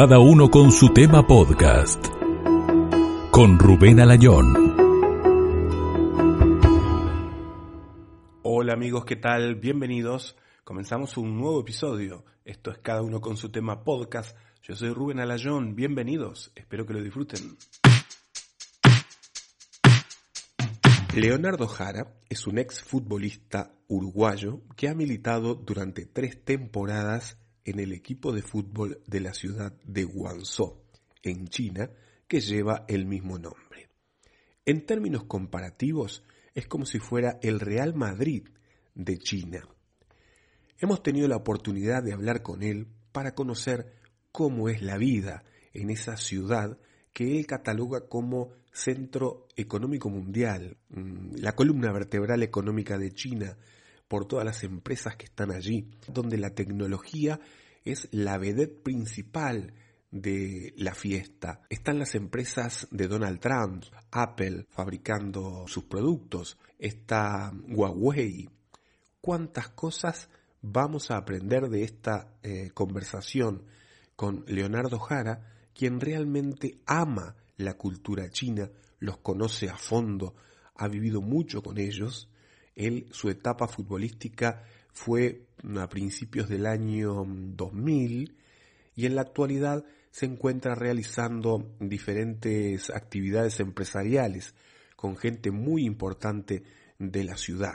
Cada uno con su tema podcast. Con Rubén Alayón. Hola amigos, ¿qué tal? Bienvenidos. Comenzamos un nuevo episodio. Esto es Cada uno con su tema podcast. Yo soy Rubén Alayón. Bienvenidos. Espero que lo disfruten. Leonardo Jara es un ex futbolista uruguayo que ha militado durante tres temporadas en el equipo de fútbol de la ciudad de Guangzhou, en China, que lleva el mismo nombre. En términos comparativos, es como si fuera el Real Madrid de China. Hemos tenido la oportunidad de hablar con él para conocer cómo es la vida en esa ciudad que él cataloga como centro económico mundial, mm, la columna vertebral económica de China, por todas las empresas que están allí, donde la tecnología es la vedette principal de la fiesta. Están las empresas de Donald Trump, Apple fabricando sus productos, está Huawei. ¿Cuántas cosas vamos a aprender de esta eh, conversación con Leonardo Jara, quien realmente ama la cultura china, los conoce a fondo, ha vivido mucho con ellos. Él, su etapa futbolística fue a principios del año 2000 y en la actualidad se encuentra realizando diferentes actividades empresariales con gente muy importante de la ciudad.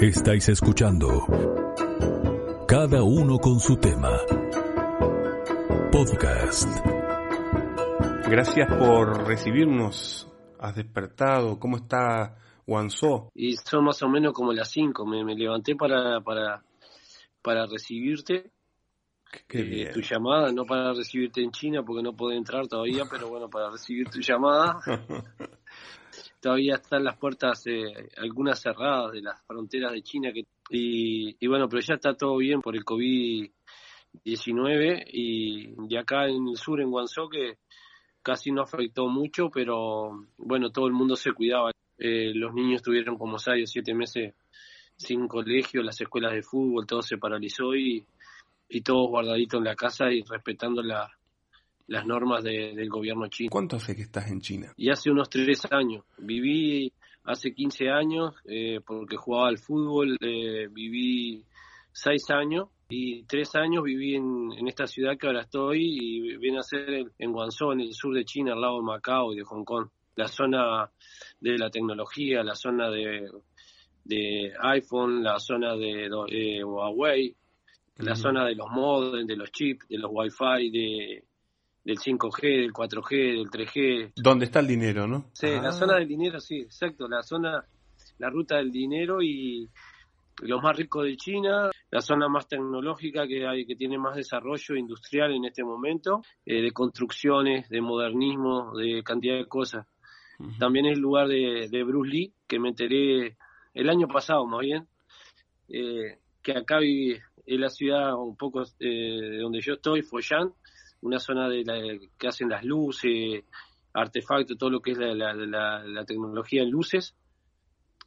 Estáis escuchando Cada uno con su tema. Podcast. Gracias por recibirnos. Has despertado. ¿Cómo está Guangzhou? Y son más o menos como las 5. Me, me, levanté para, para, para recibirte. Qué eh, tu llamada, no para recibirte en China porque no puedo entrar todavía, pero bueno, para recibir tu llamada. todavía están las puertas, eh, algunas cerradas de las fronteras de China. Que, y, y, bueno, pero ya está todo bien por el COVID-19 y, y acá en el sur, en Guangzhou, que casi no afectó mucho, pero bueno, todo el mundo se cuidaba. Eh, los niños tuvieron como seis o siete meses sin colegio, las escuelas de fútbol, todo se paralizó y, y todos guardaditos en la casa y respetando la, las normas de, del gobierno chino. ¿Cuánto hace que estás en China? Y hace unos tres años. Viví hace 15 años eh, porque jugaba al fútbol, eh, viví seis años y tres años viví en, en, esta ciudad que ahora estoy y viene a ser en Guangzhou, en el sur de China, al lado de Macao y de Hong Kong. La zona de la tecnología, la zona de, de iPhone, la zona de eh, Huawei, la zona de los modems, de los chips, de los Wi-Fi, de, del 5G, del 4G, del 3G. ¿Dónde está el dinero, no? Sí, ah. la zona del dinero, sí, exacto, la zona, la ruta del dinero y los más ricos de China, la zona más tecnológica que hay, que tiene más desarrollo industrial en este momento, eh, de construcciones, de modernismo, de cantidad de cosas. Uh -huh. También es el lugar de, de, Bruce Lee, que me enteré el año pasado más bien, eh, que acá vive, es la ciudad un poco eh, donde yo estoy, Foyan, una zona de la, que hacen las luces, artefactos, todo lo que es la, la, la, la tecnología en luces,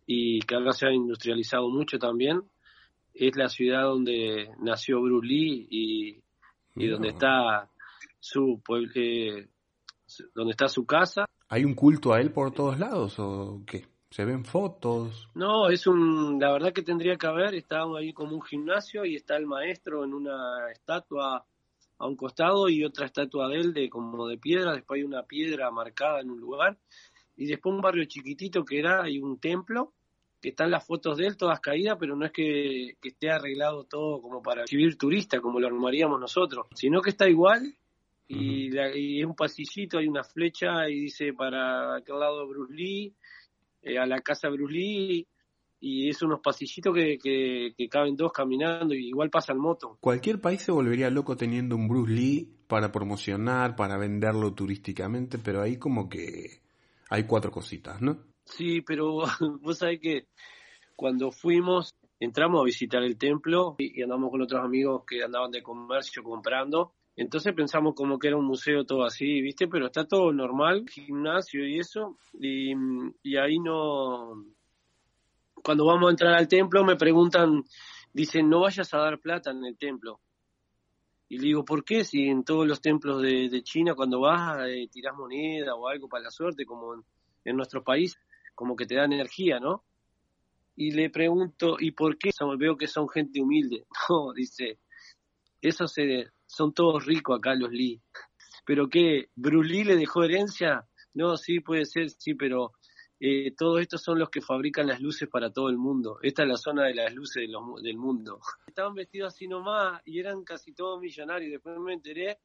y que ahora se ha industrializado mucho también. Es la ciudad donde nació Bruce Lee y, y donde está su eh, donde está su casa. ¿Hay un culto a él por todos lados o qué? ¿Se ven fotos? No, es un, la verdad que tendría que haber, está ahí como un gimnasio y está el maestro en una estatua a un costado y otra estatua de él de como de piedra, después hay una piedra marcada en un lugar y después un barrio chiquitito que era, hay un templo que están las fotos de él todas caídas, pero no es que, que esté arreglado todo como para recibir turista, como lo armaríamos nosotros, sino que está igual y, uh -huh. la, y es un pasillito, hay una flecha y dice para aquel lado Bruce Lee, eh, a la casa Bruce Lee, y es unos pasillitos que, que, que, caben dos caminando y igual pasan moto. Cualquier país se volvería loco teniendo un Bruce Lee para promocionar, para venderlo turísticamente, pero ahí como que hay cuatro cositas, ¿no? Sí, pero vos sabés que cuando fuimos, entramos a visitar el templo y, y andamos con otros amigos que andaban de comercio comprando. Entonces pensamos como que era un museo todo así, ¿viste? Pero está todo normal, gimnasio y eso. Y, ahí no... Cuando vamos a entrar al templo me preguntan, dicen, no vayas a dar plata en el templo. Y le digo, ¿por qué si en todos los templos de, China cuando vas eh, tirás moneda o algo para la suerte, como en, en, nuestro país, como que te dan energía, ¿no? Y le pregunto, ¿y por qué? Veo que son gente humilde. No, dice, esos son todos ricos acá los Lee. ¿Pero qué? ¿Bruce Lee le dejó herencia? No, sí, puede ser, sí, pero eh, todos estos son los que fabrican las luces para todo el mundo. Esta es la zona de las luces del mundo. Estaban vestidos así nomás y eran casi todos millonarios. Después me enteré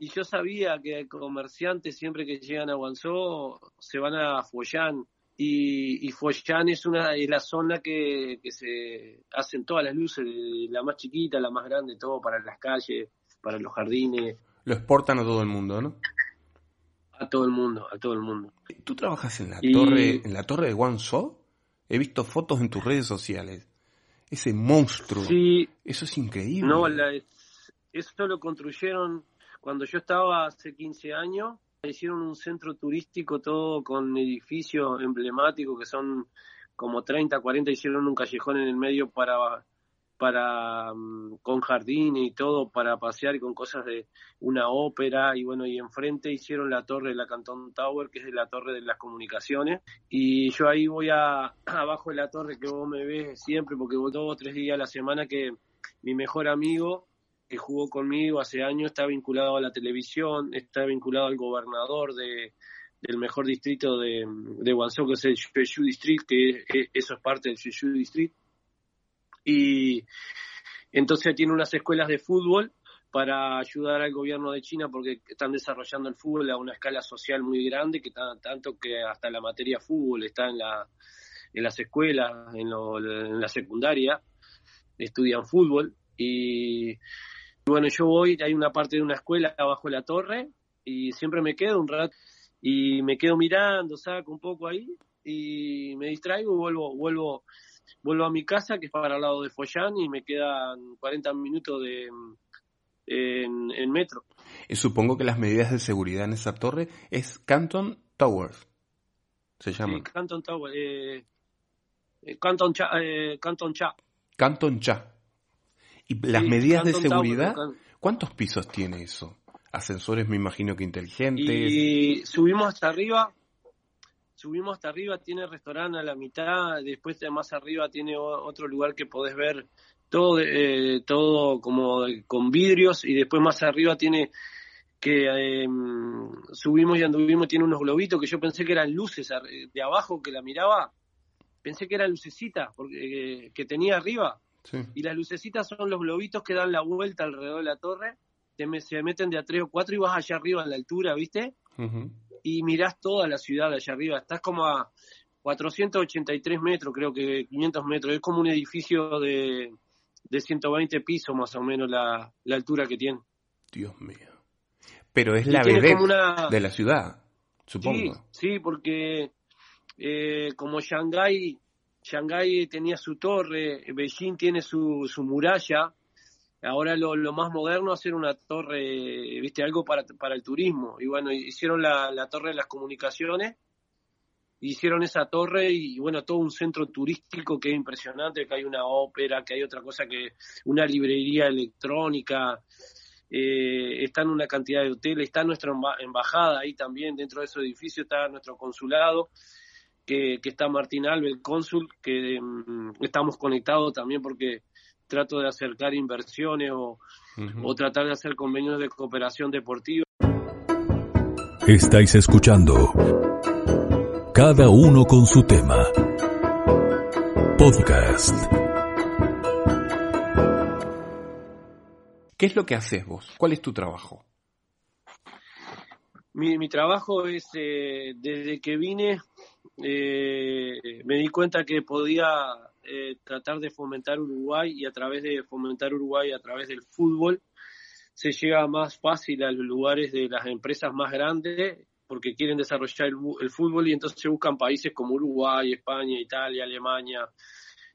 y yo sabía que comerciantes siempre que llegan a Guangzhou se van a Foyan y, y Foyan es una de la zona que, que se hacen todas las luces, la más chiquita, la más grande, todo para las calles, para los jardines. Lo exportan a todo el mundo, ¿no? A todo el mundo, a todo el mundo. ¿Tú trabajas en la torre, en la torre de Guangzhou? He visto fotos en tus redes sociales. Ese monstruo. Sí. Eso es increíble. No, eso lo construyeron cuando yo estaba hace 15 años. Hicieron un centro turístico todo con edificios emblemáticos que son como 30, 40. Hicieron un callejón en el medio para para mm, con jardín y todo para pasear y con cosas de una ópera y bueno y enfrente hicieron la torre de la Canton Tower que es de la torre de las comunicaciones y yo ahí voy a abajo de la torre que vos me ves siempre porque voy dos o tres días a la semana que mi mejor amigo que jugó conmigo hace años está vinculado a la televisión está vinculado al gobernador de del mejor distrito de, de Guangzhou que es el Shushu District que eso es parte del Shushu District y entonces tiene unas escuelas de fútbol para ayudar al gobierno de China porque están desarrollando el fútbol a una escala social muy grande, que tanto que hasta la materia fútbol está en, la, en las escuelas, en, en la secundaria, estudian fútbol. Y bueno, yo voy, hay una parte de una escuela abajo de la torre y siempre me quedo un rato y me quedo mirando, saco un poco ahí y me distraigo y vuelvo, vuelvo vuelvo a mi casa, que es para el lado de Follán, y me quedan 40 minutos de en, metro. Y supongo que las medidas de seguridad en esa torre es Canton Towers, se llama. Sí, Canton Towers, eh, eh, Canton Cha. Eh, Canton Cha. Canton Cha. ¿Y las medidas de seguridad? ¿Cuántos pisos tiene eso? Ascensores me imagino que inteligentes. Y subimos hasta arriba, subimos hasta arriba, tiene restaurante a la mitad, después de más arriba tiene otro lugar que podés ver todo, eh, todo como con vidrios y después más arriba tiene que em, subimos y anduvimos, tiene unos globitos que yo pensé que eran luces de abajo que la miraba, pensé que era lucecita porque, eh, que tenía arriba. Y las lucecitas son los globitos que dan la vuelta alrededor de la torre, se meten de a tres o cuatro y vas allá arriba en la altura, ¿viste? y mirás toda la ciudad allá arriba. Estás como a 483 metros, creo que 500 metros. Es como un edificio de, de 120 pisos más o menos la, altura que tiene. Dios mío. Pero es la vedette de la ciudad, supongo. Sí, porque eh, como Shanghái, Shanghái tenía su torre, Beijing tiene su, su muralla, Ahora lo, más moderno es hacer una torre, viste, algo para, para el turismo. Y bueno, hicieron la, la torre de las comunicaciones, hicieron esa torre y bueno, todo un centro turístico que es impresionante, que hay una ópera, que hay otra cosa que, una librería electrónica, eh, están una cantidad de hoteles, está nuestra embajada ahí también, dentro de ese edificio está nuestro consulado, que, que está Martín Albe, el cónsul, que mm, estamos conectados también porque trato de acercar inversiones o, o tratar de hacer convenios de cooperación deportiva. Estáis escuchando Cada uno con su tema. Podcast. ¿Qué es lo que haces vos? ¿Cuál es tu trabajo? Mi, mi trabajo es, eh, desde que vine, eh, me di cuenta que podía eh, tratar de fomentar Uruguay y a través de fomentar Uruguay a través del fútbol se llega más fácil a los lugares de las empresas más grandes porque quieren desarrollar el, fútbol y entonces se buscan países como Uruguay, España, Italia, Alemania,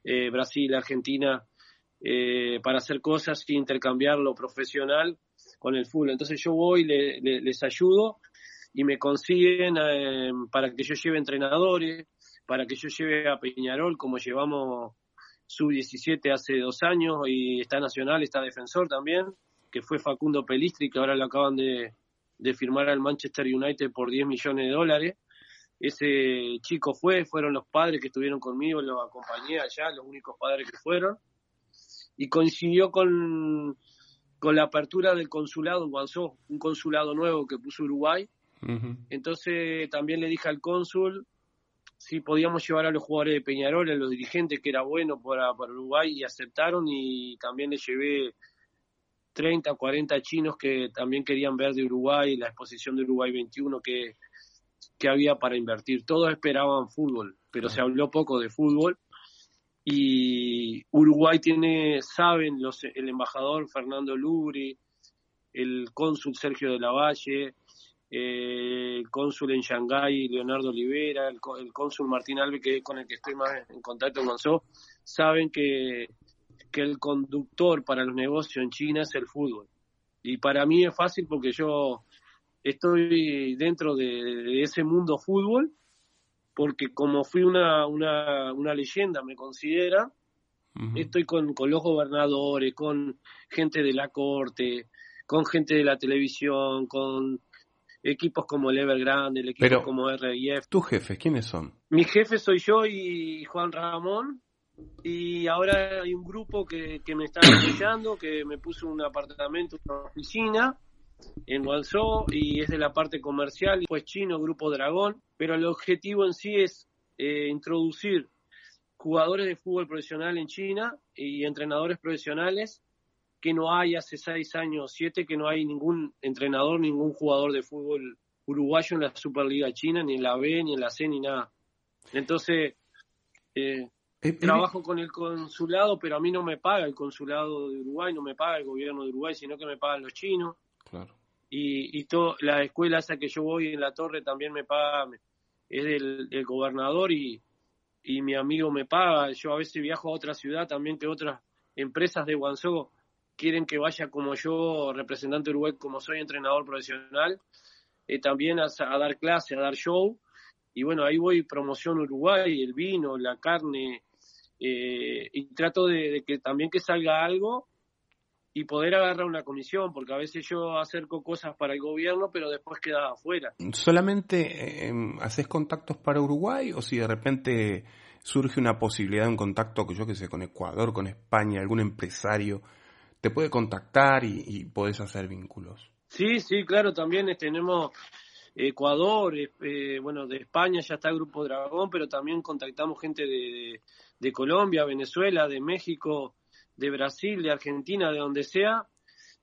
eh, Brasil, Argentina eh, para hacer cosas y intercambiar lo profesional con el fútbol. Entonces yo voy, les ayudo y me consiguen para que yo lleve entrenadores, para que yo lleve a Peñarol como llevamos sub-17 hace dos años y está Nacional, está Defensor también. que fue Facundo Pelistri, que ahora lo acaban de, de firmar al Manchester United por 10 millones de dólares. Ese chico fue, fueron los padres que estuvieron conmigo, los acompañé allá, los únicos padres que fueron. Y coincidió con, con la apertura del consulado en Guangzhou, un consulado nuevo que puso Uruguay. Entonces también le dije al cónsul si podíamos llevar a los jugadores de Peñarol, a los dirigentes, que era bueno para, Uruguay, y aceptaron. Y también le llevé 30 o 40 chinos que también querían ver de Uruguay, la exposición de Uruguay 21 que, que había para invertir. Todos esperaban fútbol, pero se habló poco de fútbol. Y Uruguay tiene, saben, los, el embajador Fernando Lubri, el cónsul Sergio de la Valle, eh, el cónsul en Shanghái, Leonardo Olivera, el, cónsul Martín Alve, que es con el que estoy más en contacto con SO, saben que que el conductor para los negocios en China es el fútbol. Y para mí es fácil porque yo estoy dentro de, ese mundo fútbol, porque como fui una, una, una leyenda, me considera, estoy con, con los gobernadores, con gente de la corte, con gente de la televisión, con equipos como el Evergrande, el equipo como RIF. ¿Tus jefes quiénes son? Mi jefe soy yo y Juan Ramón, y ahora hay un grupo que, que me está apoyando, que me puso un apartamento, una oficina en Guangzhou y es de la parte comercial, pues chino, Grupo Dragón, pero el objetivo en sí es eh, introducir jugadores de fútbol profesional en China y entrenadores profesionales que no hay hace seis años, siete, que no hay ningún entrenador, ningún jugador de fútbol uruguayo en la Superliga China, ni en la B, ni en la C, ni nada. Entonces, eh, eh, Trabajo con el consulado, pero a mí no me paga el consulado de Uruguay, no me paga el gobierno de Uruguay, sino que me pagan los chinos. Claro. Y, y todo, la escuela esa que yo voy en la torre también me paga, es del, gobernador y, y mi amigo me paga. Yo a veces viajo a otra ciudad también que otras empresas de Guangzhou quieren que vaya como yo, representante de Uruguay, como soy entrenador profesional, eh, también a, a, dar clase, a dar show. Y bueno, ahí voy promoción Uruguay, el vino, la carne, eh, y trato de, que también que salga algo y poder agarrar una comisión, porque a veces yo acerco cosas para el gobierno, pero después queda afuera. ¿Solamente eh, haces contactos para Uruguay o si de repente surge una posibilidad de un contacto, yo que sé, con Ecuador, con España, algún empresario, te puede contactar y, y podés hacer vínculos? Sí, sí, claro, también tenemos Ecuador, eh, bueno, de España ya está el Grupo Dragón, pero también contactamos gente de, de Colombia, Venezuela, de México, de Brasil, de Argentina, de donde sea,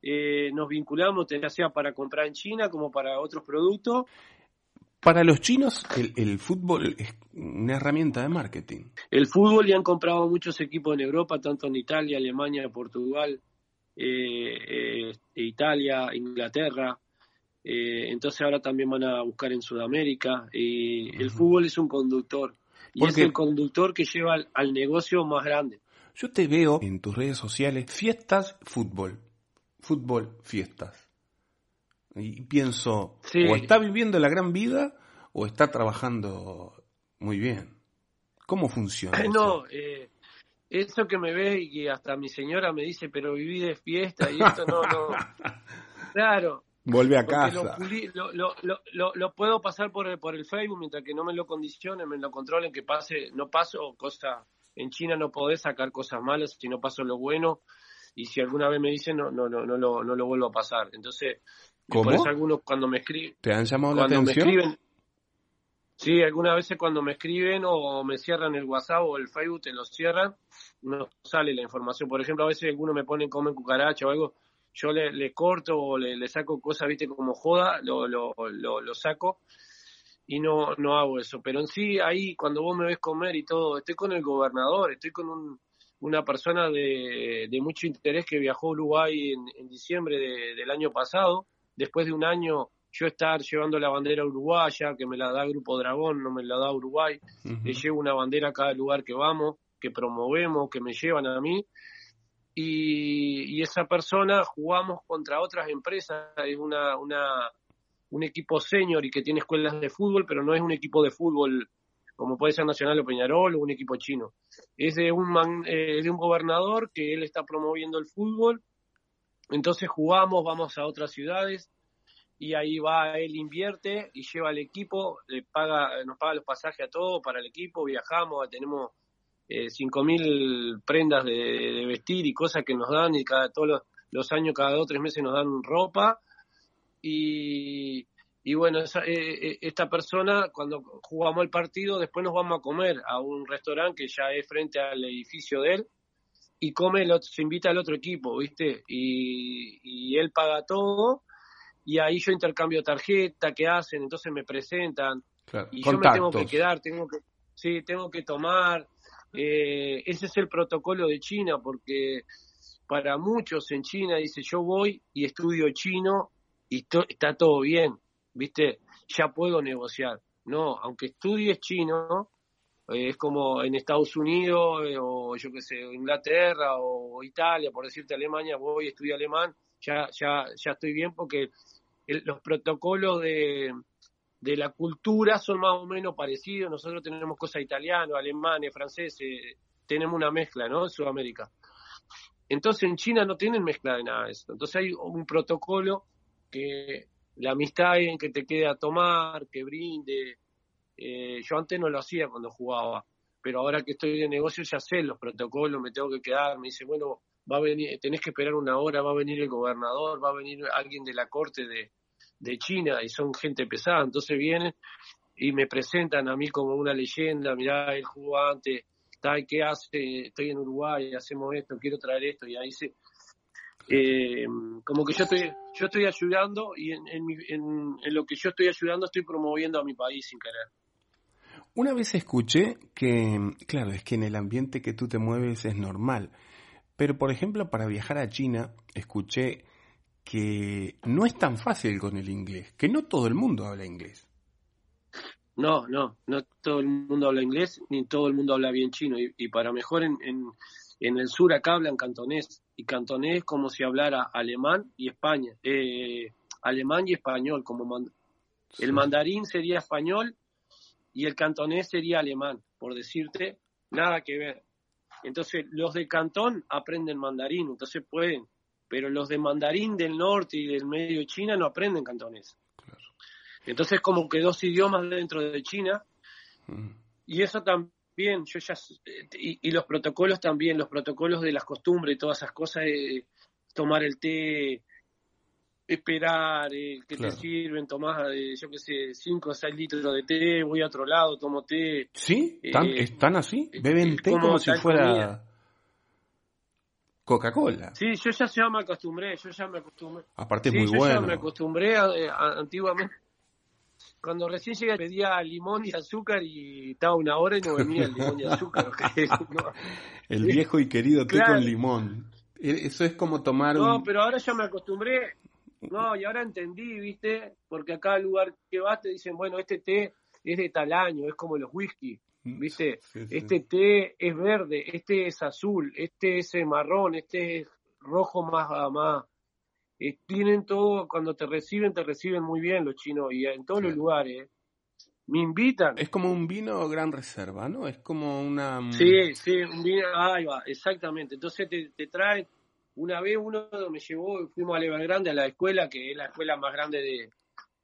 eh, nos vinculamos, ya sea para comprar en China como para otros productos. Para los chinos, el, fútbol es una herramienta de marketing. El fútbol ya han comprado muchos equipos en Europa, tanto en Italia, Alemania, Portugal, eh, eh, Italia, Inglaterra. entonces ahora también van a buscar en Sudamérica. El fútbol es un conductor y es el conductor que lleva al, negocio más grande. Yo te veo en tus redes sociales fiestas, fútbol. Fútbol, fiestas. Y pienso, o está viviendo la gran vida o está trabajando muy bien. ¿Cómo funciona? eso? No, eh, eso que me ve y que hasta mi señora me dice, pero viví de fiesta y esto no, no. Claro, Vuelve a casa. Lo, lo, lo, puedo pasar por el, por el Facebook mientras que no me lo condicionen, me lo controlen, que pase, no paso cosas, en China no podés sacar cosas malas, si no paso lo bueno, y si alguna vez me dicen, no, no, no, no, lo, no lo vuelvo a pasar. Entonces, por eso algunos cuando me escriben... ¿Te han llamado la atención? escriben, sí, algunas veces cuando me escriben o me cierran el WhatsApp o el Facebook, te lo cierran, no sale la información. Por ejemplo, a veces algunos me ponen comen cucaracha o algo yo le, corto o le, saco cosas, viste, como joda, lo, lo, lo, saco y no, no hago eso. Pero en sí, ahí cuando vos me ves comer y todo, estoy con el gobernador, estoy con un, una persona de, mucho interés que viajó a Uruguay en, diciembre del año pasado, después de un año yo estar llevando la bandera uruguaya, que me la da Grupo Dragón, no me la da Uruguay, le llevo una bandera a cada lugar que vamos, que promovemos, que me llevan a mí, y, esa persona jugamos contra otras empresas, es una, una, un equipo senior y que tiene escuelas de fútbol, pero no es un equipo de fútbol como puede ser Nacional o Peñarol o un equipo chino. Es de un, eh, de un gobernador que él está promoviendo el fútbol. Entonces jugamos, vamos a otras ciudades y ahí va, él invierte y lleva al equipo, le paga, nos paga los pasajes a todos para el equipo, viajamos, tenemos eh, cinco mil prendas de, vestir y cosas que nos dan y cada todos los, años, cada dos tres meses nos dan ropa y, y bueno, eh, eh, esta persona cuando jugamos el partido después nos vamos a comer a un restaurante que ya es frente al edificio de él y come, se invita al otro equipo, ¿viste? Y, y él paga todo y ahí yo intercambio tarjeta, ¿qué hacen? Entonces me presentan y yo me tengo que quedar, tengo que, sí, tengo que tomar. Eh, ese es el protocolo de China porque para muchos en China dice yo voy y estudio chino y está todo bien, ¿viste? Ya puedo negociar. No, aunque estudies chino, eh, es como en Estados Unidos eh, o yo qué sé, Inglaterra o Italia, por decirte Alemania, voy y estudio alemán, ya, ya, ya estoy bien porque los protocolos de, de la cultura son más o menos parecidos. Nosotros tenemos cosas italianas, alemanes, franceses, tenemos una mezcla, ¿no? En Sudamérica. Entonces en China no tienen mezcla de nada de eso. Entonces hay un protocolo que la amistad en que te quede a tomar, que brinde. Eh, yo antes no lo hacía cuando jugaba, pero ahora que estoy de negocio ya sé los protocolos, me tengo que quedar. Me dice, bueno, va a venir, tenés que esperar una hora, va a venir el gobernador, va a venir alguien de la corte de, de China y son gente pesada, entonces vienen y me presentan a mí como una leyenda, mirá, él jugó antes, tal, ¿qué hace? Estoy en Uruguay, hacemos esto, quiero traer esto, y ahí se... Eh, como que yo estoy, yo estoy ayudando y en, en, en lo que yo estoy ayudando estoy promoviendo a mi país sin querer. Una vez escuché que, claro, es que en el ambiente que tú te mueves es normal, pero por ejemplo para viajar a China escuché que no es tan fácil con el inglés, que no todo el mundo habla inglés. No, no, no todo el mundo habla inglés, ni todo el mundo habla bien chino. Y, para mejor en, en, el sur acá hablan cantonés. Y cantonés es como si hablara alemán y España. Eh, alemán y español. como El mandarín sería español y el cantonés sería alemán, por decirte, nada que ver. Entonces los de Cantón aprenden mandarín, entonces pueden pero los de mandarín del norte y del medio de China no aprenden cantonés. Entonces como que dos idiomas dentro de China mm. y eso también, yo ya, y, los protocolos también, los protocolos de las costumbres y todas esas cosas, eh, tomar el té, esperar, eh, que te sirven, tomás, eh, yo qué sé, 5 o 6 litros de té, voy a otro lado, tomo té. ¿Sí? ¿Están, así? ¿Beben té como, si fuera...? Coca-Cola. Sí, yo ya, ya me acostumbré, yo ya me acostumbré. Aparte es muy yo Ya me acostumbré antiguamente. Cuando recién llegué pedía limón y azúcar y estaba una hora y no venía el limón y azúcar. El viejo y querido té con limón. E, eso es como tomar No, pero ahora ya me acostumbré. No, y ahora entendí, ¿viste? Porque acá al lugar que vas te dicen, bueno, este té es de tal año, es como los whisky. Mm, ¿viste? Este té es verde, este es azul, este es marrón, este es rojo más, más. Eh, tienen todo, cuando te reciben, te reciben muy bien los chinos y en todos los lugares. Me invitan. Es como un vino gran reserva, ¿no? Es como una... Mm, sí, sí, un vino, ahí va, exactamente. Entonces te, te traen, una vez uno me llevó, fuimos a Evergrande, a la escuela, que es la escuela más grande de,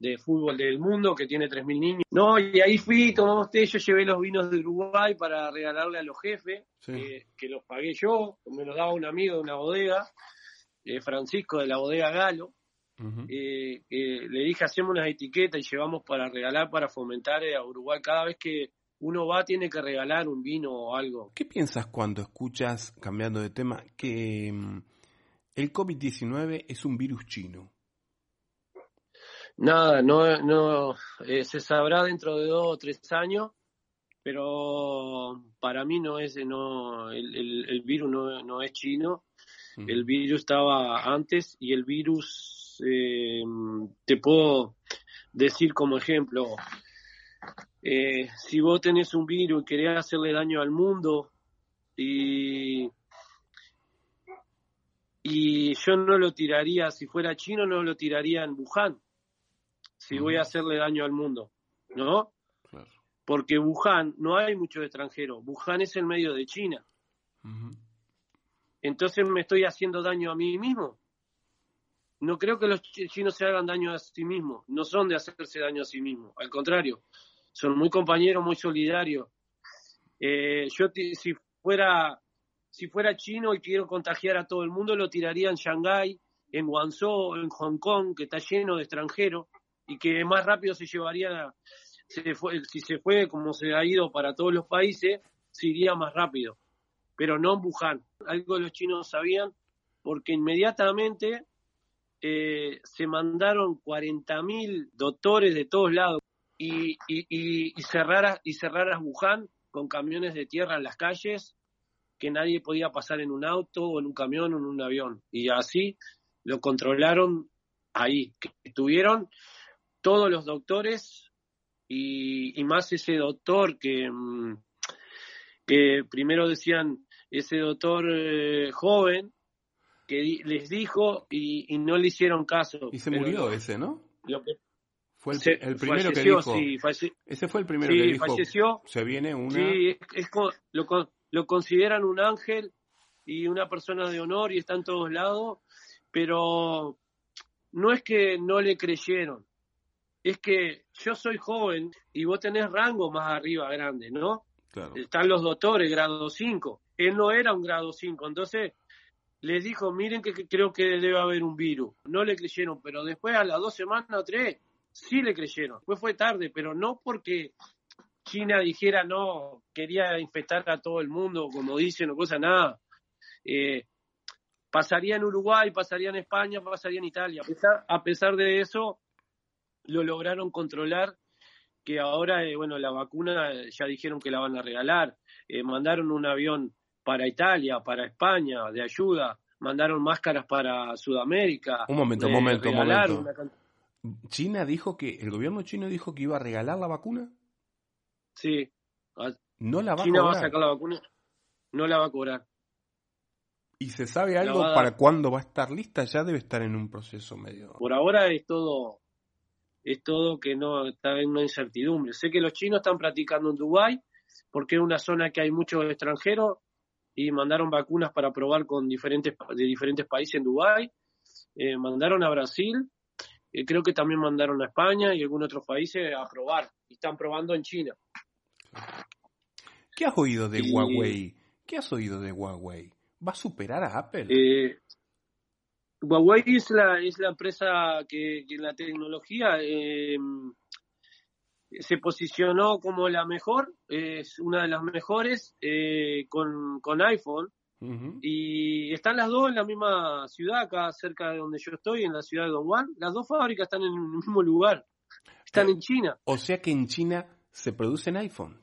de fútbol del mundo que tiene 3.000 niños. No, y ahí fui, tomamos té, yo llevé los vinos de Uruguay para regalarle a los jefes, que los pagué yo, me los daba un amigo de una bodega, eh, Francisco de la bodega Galo. Eh, le dije, hacemos unas etiquetas y llevamos para regalar, para fomentar a Uruguay. Cada vez que uno va, tiene que regalar un vino o algo. ¿Qué piensas cuando escuchas, cambiando de tema, que mm, el COVID-19 es un virus chino? Nada, no, no eh, se sabrá dentro de dos o tres años, pero para mí no es, no, el, el, virus no, no, es chino, el virus estaba antes y el virus, eh, te puedo decir como ejemplo, eh, si vos tenés un virus y querés hacerle daño al mundo y y yo no lo tiraría, si fuera chino, no lo tiraría en Wuhan si voy a hacerle daño al mundo, ¿no? Porque Wuhan no hay muchos extranjeros, Wuhan es el medio de China. Entonces me estoy haciendo daño a mí mismo. no creo que los chinos se hagan daño a sí mismos, no son de hacerse daño a sí mismos, al contrario, son muy compañeros, muy solidarios. Eh, yo si fuera si fuera chino y quiero contagiar a todo el mundo, lo tiraría en Shanghái, en Guangzhou, en Hong Kong, que está lleno de extranjeros, y que más rápido se llevaría, fue, si se fue como se ha ido para todos los países, se iría más rápido. Pero no en Wuhan. Algo los chinos sabían, porque inmediatamente eh, se mandaron 40.000 doctores de todos lados y, y, y, y, cerrar, y cerrar a Wuhan con camiones de tierra en las calles que nadie podía pasar en un auto o en un camión o en un avión. Y así lo controlaron ahí. Que estuvieron todos los doctores y, más ese doctor que, mm, que primero decían ese doctor eh, joven que les dijo y, no le hicieron caso. Y se murió ese, ¿no? fue el, primero que dijo. ese fue el primero que dijo. Falleció. Se viene una. Sí, es, lo, lo consideran un ángel y una persona de honor y está en todos lados, pero no es que no le creyeron, es que yo soy joven y vos tenés rango más arriba grande, ¿no? Están los doctores, grado 5. Él no era un grado 5, entonces les dijo, miren que, creo que debe haber un virus. No le creyeron, pero después a las dos semanas o tres, sí le creyeron. Después fue tarde, pero no porque China dijera no, quería infectar a todo el mundo, como dicen, o cosa nada. Eh, pasaría en Uruguay, pasaría en España, pasaría en Italia. A pesar, de eso, lo lograron controlar, que ahora, eh, bueno, la vacuna ya dijeron que la van a regalar. Eh, mandaron un avión para Italia, para España, de ayuda. Mandaron máscaras para Sudamérica. Un momento, un momento, un momento. China dijo que, el gobierno chino dijo que iba a regalar la vacuna. Sí. ¿No la va a cobrar? va a sacar la vacuna, no la va a cobrar. ¿Y se sabe algo para cuándo va a estar lista? Ya debe estar en un proceso medio. Por ahora es todo es todo que no está en una incertidumbre. Sé que los chinos están practicando en Dubái porque es una zona que hay muchos extranjeros y mandaron vacunas para probar con diferentes de diferentes países en Dubái. Eh, mandaron a Brasil, eh, creo que también mandaron a España y algunos otros países a probar y están probando en China. ¿Qué has oído de Huawei? ¿Qué has oído de Huawei? ¿Va a superar a Apple? Eh, Huawei es la, es la empresa que, en la tecnología eh, se posicionó como la mejor, es una de las mejores eh, con, con, iPhone. Y están las dos en la misma ciudad, acá cerca de donde yo estoy, en la ciudad de Dongguan. Las dos fábricas están en el mismo lugar. Están en China. O sea que en China se producen iPhone.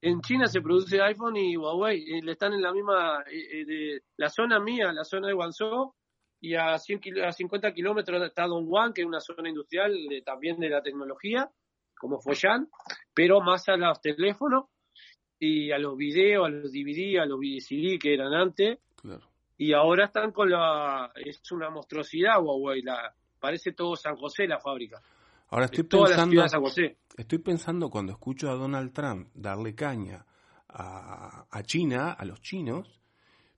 En China se produce iPhone y Huawei. Eh, están en la misma, eh, eh, de la zona mía, la zona de Guangzhou, y a, 100, a 50 kilómetros está Dongguan, que es una zona industrial también de la tecnología, como Foyan, pero más a los teléfonos y a los videos, a los DVD, a los CD que eran antes. Y ahora están con la. Es una monstruosidad Huawei, la, parece todo San José la fábrica. Ahora estoy pensando, estoy pensando cuando escucho a Donald Trump darle caña a, China, a los chinos,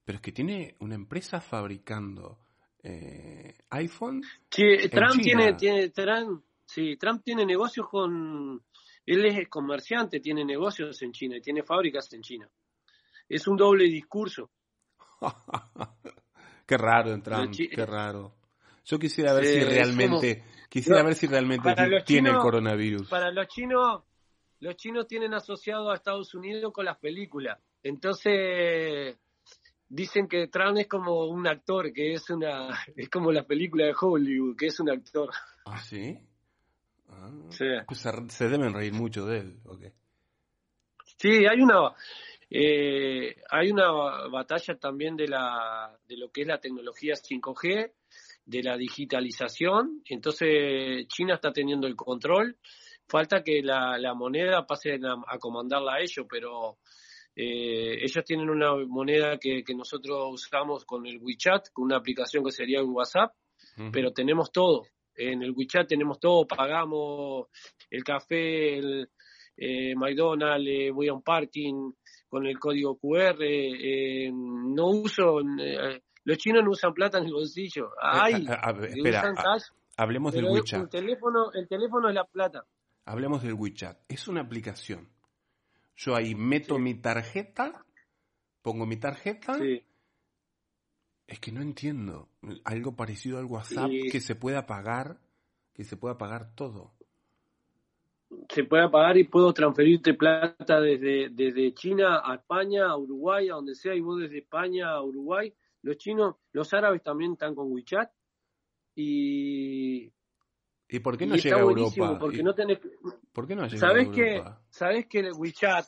pero es que tiene una empresa fabricando eh, iPhone. Trump tiene, tiene Trump, sí, Trump tiene negocios con, él es comerciante, tiene negocios en China y tiene fábricas en China. Es un doble discurso. qué raro, Trump, qué raro. Yo quisiera ver si realmente Quisiera ver si realmente tiene el coronavirus. Para los chinos, los chinos tienen asociado a Estados Unidos con las películas. Entonces dicen que Trump es como un actor, que es una es como la película de Hollywood, que es un actor. Ah, sí. Ah, pues se, deben reír mucho de él, okay. Sí, hay una eh, hay una batalla también de la de lo que es la tecnología 5G de la digitalización, entonces China está teniendo el control, falta que la, la moneda pase a, comandarla a ellos, pero eh, ellos tienen una moneda que, que, nosotros usamos con el WeChat, con una aplicación que sería un WhatsApp, pero tenemos todo. En el WeChat tenemos todo, pagamos el café, el eh, McDonald's, eh, voy a un parking con el código QR, eh, no uso los chinos no usan plata en el bolsillo. Eh, Ay, a- a- a- que espera, usan a- cash, hablemos del el WeChat. teléfono, el teléfono es la plata. Hablemos del WeChat. Es una aplicación. Yo ahí meto Sí. mi tarjeta, pongo mi tarjeta. Sí. Es que no entiendo. Algo parecido al WhatsApp Y- que se pueda pagar, que se pueda pagar todo. se puede pagar y puedo transferirte plata desde, desde China a España, a Uruguay, a donde sea, y vos desde España a Uruguay. Los chinos, los árabes también están con WeChat y, ¿Y por qué no llega a Europa? porque ¿Y no tenés... ¿Por qué no llega ¿Sabés a que, Europa? ¿Sabés que el WeChat,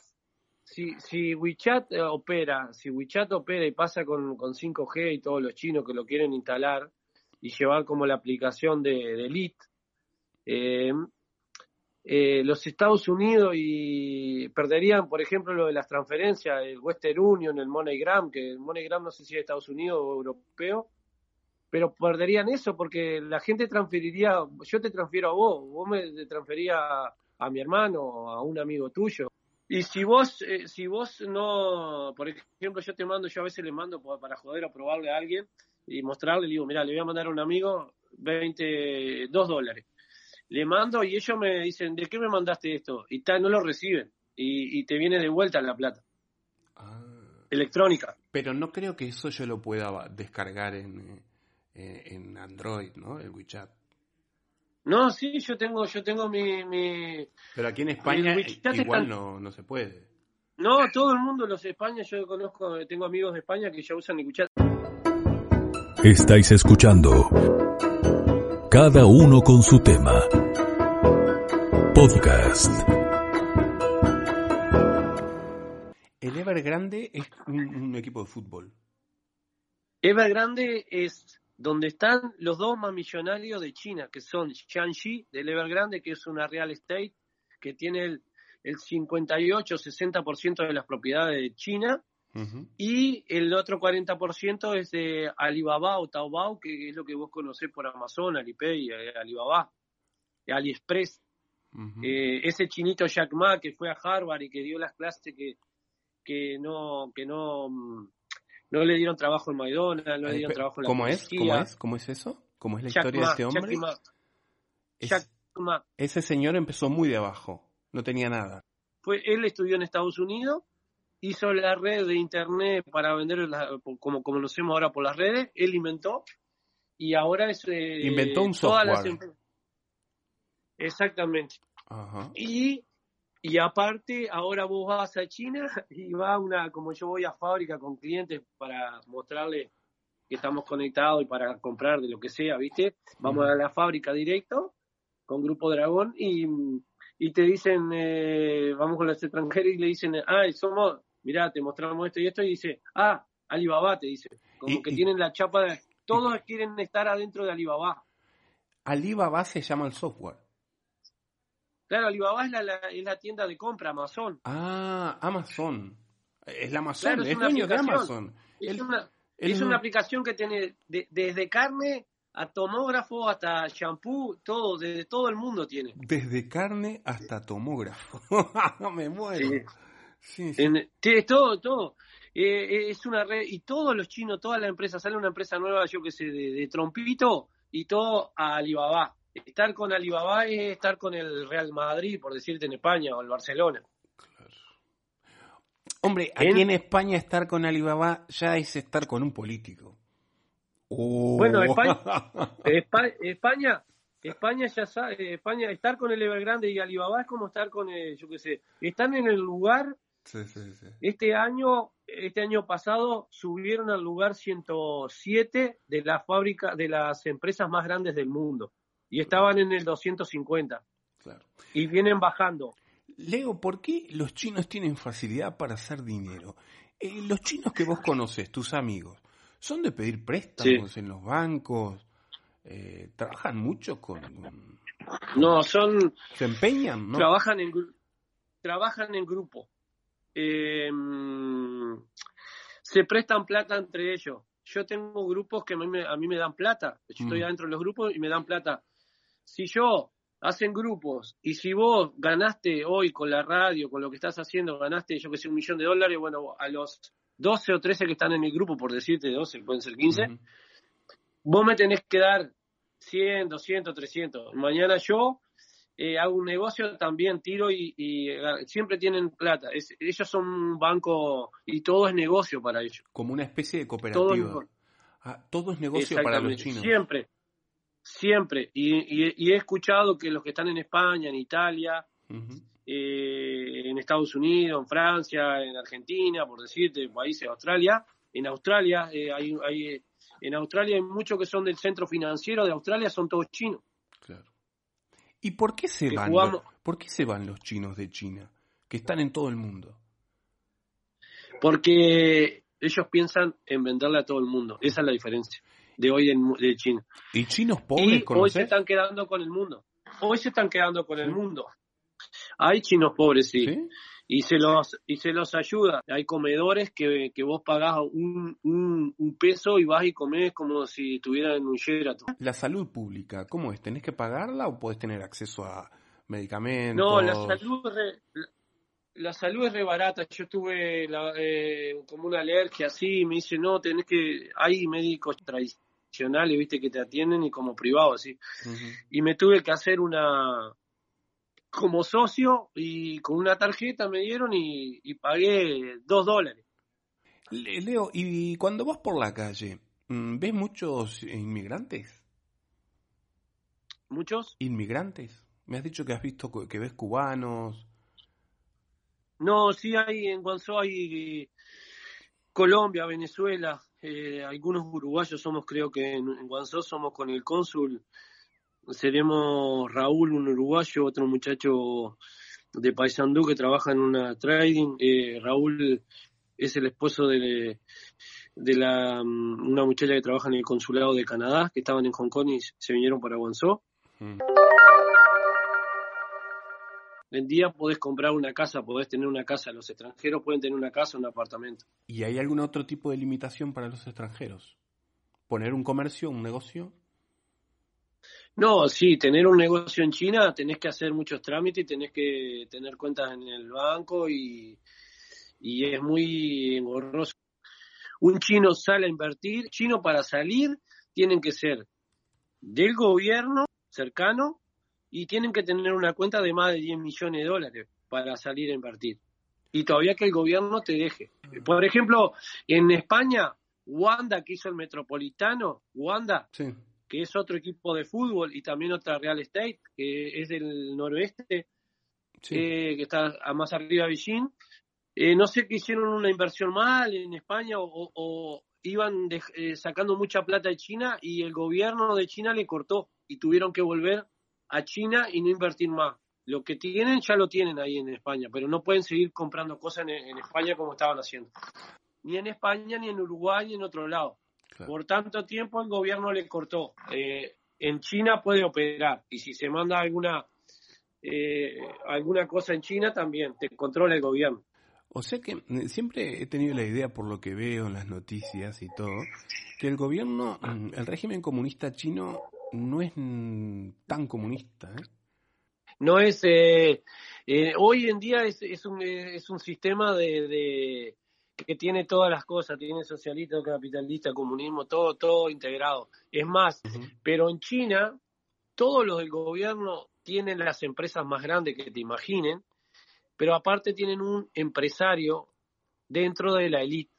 si, si WeChat eh, opera, si WeChat opera y pasa con, con 5G y todos los chinos que lo quieren instalar y llevar como la aplicación de, Elite, eh, eh, los Estados Unidos y perderían, por ejemplo, lo de las transferencias, el Western Union, el MoneyGram, que el MoneyGram no sé si es de Estados Unidos o europeo, pero perderían eso porque la gente transferiría, yo te transfiero a vos, vos me te transfería a, a mi hermano, a un amigo tuyo. Y si vos, eh, si vos no, por ejemplo, yo te mando, yo a veces le mando pa- para joder a probarle a alguien y mostrarle, le digo, mira, le voy a mandar a un amigo 20, 2 dólares. Le mando y ellos me dicen, ¿de qué me mandaste esto? Y tal, no lo reciben. Y, y te viene de vuelta la plata, Ah. electrónica. Pero no creo que eso yo lo pueda descargar en, eh, en Android, ¿no? El WeChat. No, sí, yo tengo, yo tengo mi, mi, Pero aquí en España WeChat igual no, no se puede. No, todo el mundo, los de España, yo conozco, tengo amigos de España que ya usan el WeChat. Estáis escuchando Cada uno con su tema. Podcast. El Evergrande es un, un equipo de fútbol. Evergrande es donde están los dos más millonarios de China, que son Jiangxi del Evergrande, que es una real estate que tiene el, el 58-60% de las propiedades de China, y el otro 40% es de Alibaba o Taobao, que es lo que vos conocés por Amazon, Alipay, Alibaba, AliExpress. Eh, ese chinito Jack Ma que fue a Harvard y que dio las clases que, que no que no mm, no le dieron trabajo en McDonald's, no le dieron trabajo en la ¿Cómo es? ¿Cómo es? ¿Cómo es eso? ¿Cómo es la Jack historia Ma, de este Jack hombre? Ma, Es- Jack Ma. ese señor empezó muy de abajo. No tenía nada. Fue, él estudió en Estados Unidos, hizo la red de internet para vender la- como conocemos ahora por las redes, él inventó y ahora es eh, Inventó un todas las software. empre- Exactamente. Ajá. Y, y aparte, ahora vos vas a China y va a una, como yo voy a fábrica con clientes para mostrarle que estamos conectados y para comprar de lo que sea, ¿viste? Vamos a la fábrica directo con Grupo Dragón y, y te dicen, eh, vamos con los extranjeros y le dicen, ah, somos, mirá, te mostramos esto y esto, y dice, ah, Alibaba, te dice. Como que tienen la chapa de, todos quieren estar adentro de Alibaba. Alibaba se llama el software. Claro, Alibaba es la, la- es la tienda de compra, Amazon. Ah, Amazon. Es la Amazon, Claro, es es, dueño de. Amazon. Es, una, él es una aplicación que tiene de- desde carne a tomógrafo hasta shampoo, todo, desde todo el mundo tiene. Desde carne hasta tomógrafo. Me muero. Sí. Sí, sí. En- tiene todo, todo. Eh, es una red, y todos los chinos, todas las empresas, sale una empresa nueva, yo que sé, de, de trompito, y todo a Alibaba. Estar con Alibaba es estar con el Real Madrid, por decirte en España, o el Barcelona. Hombre, En- aquí en España estar con Alibaba ya es estar con un político. Oh. Bueno, España- Espa- España, España ya sabe, España, estar con el Evergrande y Alibaba es como estar con, el, yo qué sé, están en el lugar Sí, sí, sí. Este año, este año pasado subieron al lugar 107 de la fábrica de las empresas más grandes del mundo y estaban en el 250 Claro. y vienen bajando. Leo, ¿por qué los chinos tienen facilidad para hacer dinero? Eh, los chinos que vos conoces, tus amigos, ¿son de pedir préstamos en los bancos? Eh, ¿Trabajan mucho con, con- No, son ¿Se empeñan? ¿no? trabajan en trabajan en grupo. Eh, se prestan plata entre ellos. Yo tengo grupos que a mí me, a mí me dan plata. Yo estoy Mm. adentro de los grupos y me dan plata. Si yo hacen grupos y si vos ganaste hoy con la radio, con lo que estás haciendo, ganaste, yo que sé, un millón de dólares, bueno, a los 12 o 13 que están en mi grupo, por decirte 12, pueden ser 15, vos me tenés que dar 100, 200, 300. Mañana yo eh, hago un negocio, también tiro y, eh, siempre tienen plata. ellos son un banco y todo es negocio para ellos. Como una especie de cooperativa. Ah, todo, es negocio para los chinos. Siempre, siempre. Y, he escuchado que los que están en España, en Italia, eh, en Estados Unidos, en Francia, en Argentina, por decirte, países, Australia, en Australia hay, hay en Australia hay muchos que son del centro financiero de Australia, son todos chinos. Claro. ¿Y por qué se van? Los, ¿Por qué se van los chinos de China, que están en todo el mundo? Porque ellos piensan en venderle a todo el mundo. Esa es la diferencia de hoy en, de China. ¿Y chinos pobres? Y hoy se están quedando con el mundo. Hoy se están quedando con el mundo. Hay chinos pobres, ¿Sí? y se los y se los ayuda. Hay comedores que, que vos pagás un, un, peso y vas y comés como si estuvieras en un Sheraton. La salud pública, ¿cómo es? ¿Tenés que pagarla o podés tener acceso a medicamentos? No, la salud la, salud es re barata. Yo tuve eh, como una alergia así, me dice, no, tenés que... Hay médicos tradicionales, viste, que te atienden y como privado así. Y me tuve que hacer una como socio y con una tarjeta me dieron y, pagué dos dólares. Leo, ¿y cuando vas por la calle, mm, ves muchos inmigrantes? ¿Muchos? ¿Inmigrantes? Me has dicho que has visto que ves cubanos. No, sí hay, en Guanzó hay Colombia, Venezuela, eh, algunos uruguayos somos, creo que en, en Guanzó somos con el cónsul seremos Raúl, un uruguayo, otro muchacho de Paysandú que trabaja en una trading. Eh, Raúl es el esposo de, de la, mm, una muchacha que trabaja en el consulado de Canadá, que estaban en Hong Kong y se vinieron para Guangzhou. Mm. En día podés comprar una casa, podés tener una casa. Los extranjeros pueden tener una casa, un apartamento. ¿Y hay algún otro tipo de limitación para los extranjeros? ¿Poner un comercio, un negocio? No, sí, tener un negocio en China tenés que hacer muchos trámites, tenés que tener cuentas en el banco y, es muy engorroso. Un chino sale a invertir, chino para salir tienen que ser del gobierno cercano y tienen que tener una cuenta de más de 10 millones de dólares para salir a invertir. Y todavía que el gobierno te deje. Por ejemplo, en España, Wanda, que hizo el metropolitano, Wanda, sí que es otro equipo de fútbol, y también otra Real Estate, que es del noroeste, eh, que está más arriba de Beijing. Eh, no sé que hicieron una inversión mal en España o, iban eh, sacando mucha plata de China y el gobierno de China le cortó y tuvieron que volver a China y no invertir más. Lo que tienen ya lo tienen ahí en España, pero no pueden seguir comprando cosas en España como estaban haciendo. Ni en España, ni en Uruguay, ni en otro lado. Por tanto tiempo el gobierno le cortó. Eh, en China puede operar y si se manda alguna eh, alguna cosa en China también te controla el gobierno. O sea que eh, siempre he tenido la idea por lo que veo en las noticias y todo que el gobierno, el régimen comunista chino no es tan comunista. No es hoy en día es, es, un, es un sistema de que tiene todas las cosas, tiene socialista, capitalista, comunismo, todo, todo integrado. Es más, pero en China, todos los del gobierno tienen las empresas más grandes que te imaginen, pero aparte tienen un empresario dentro de la élite,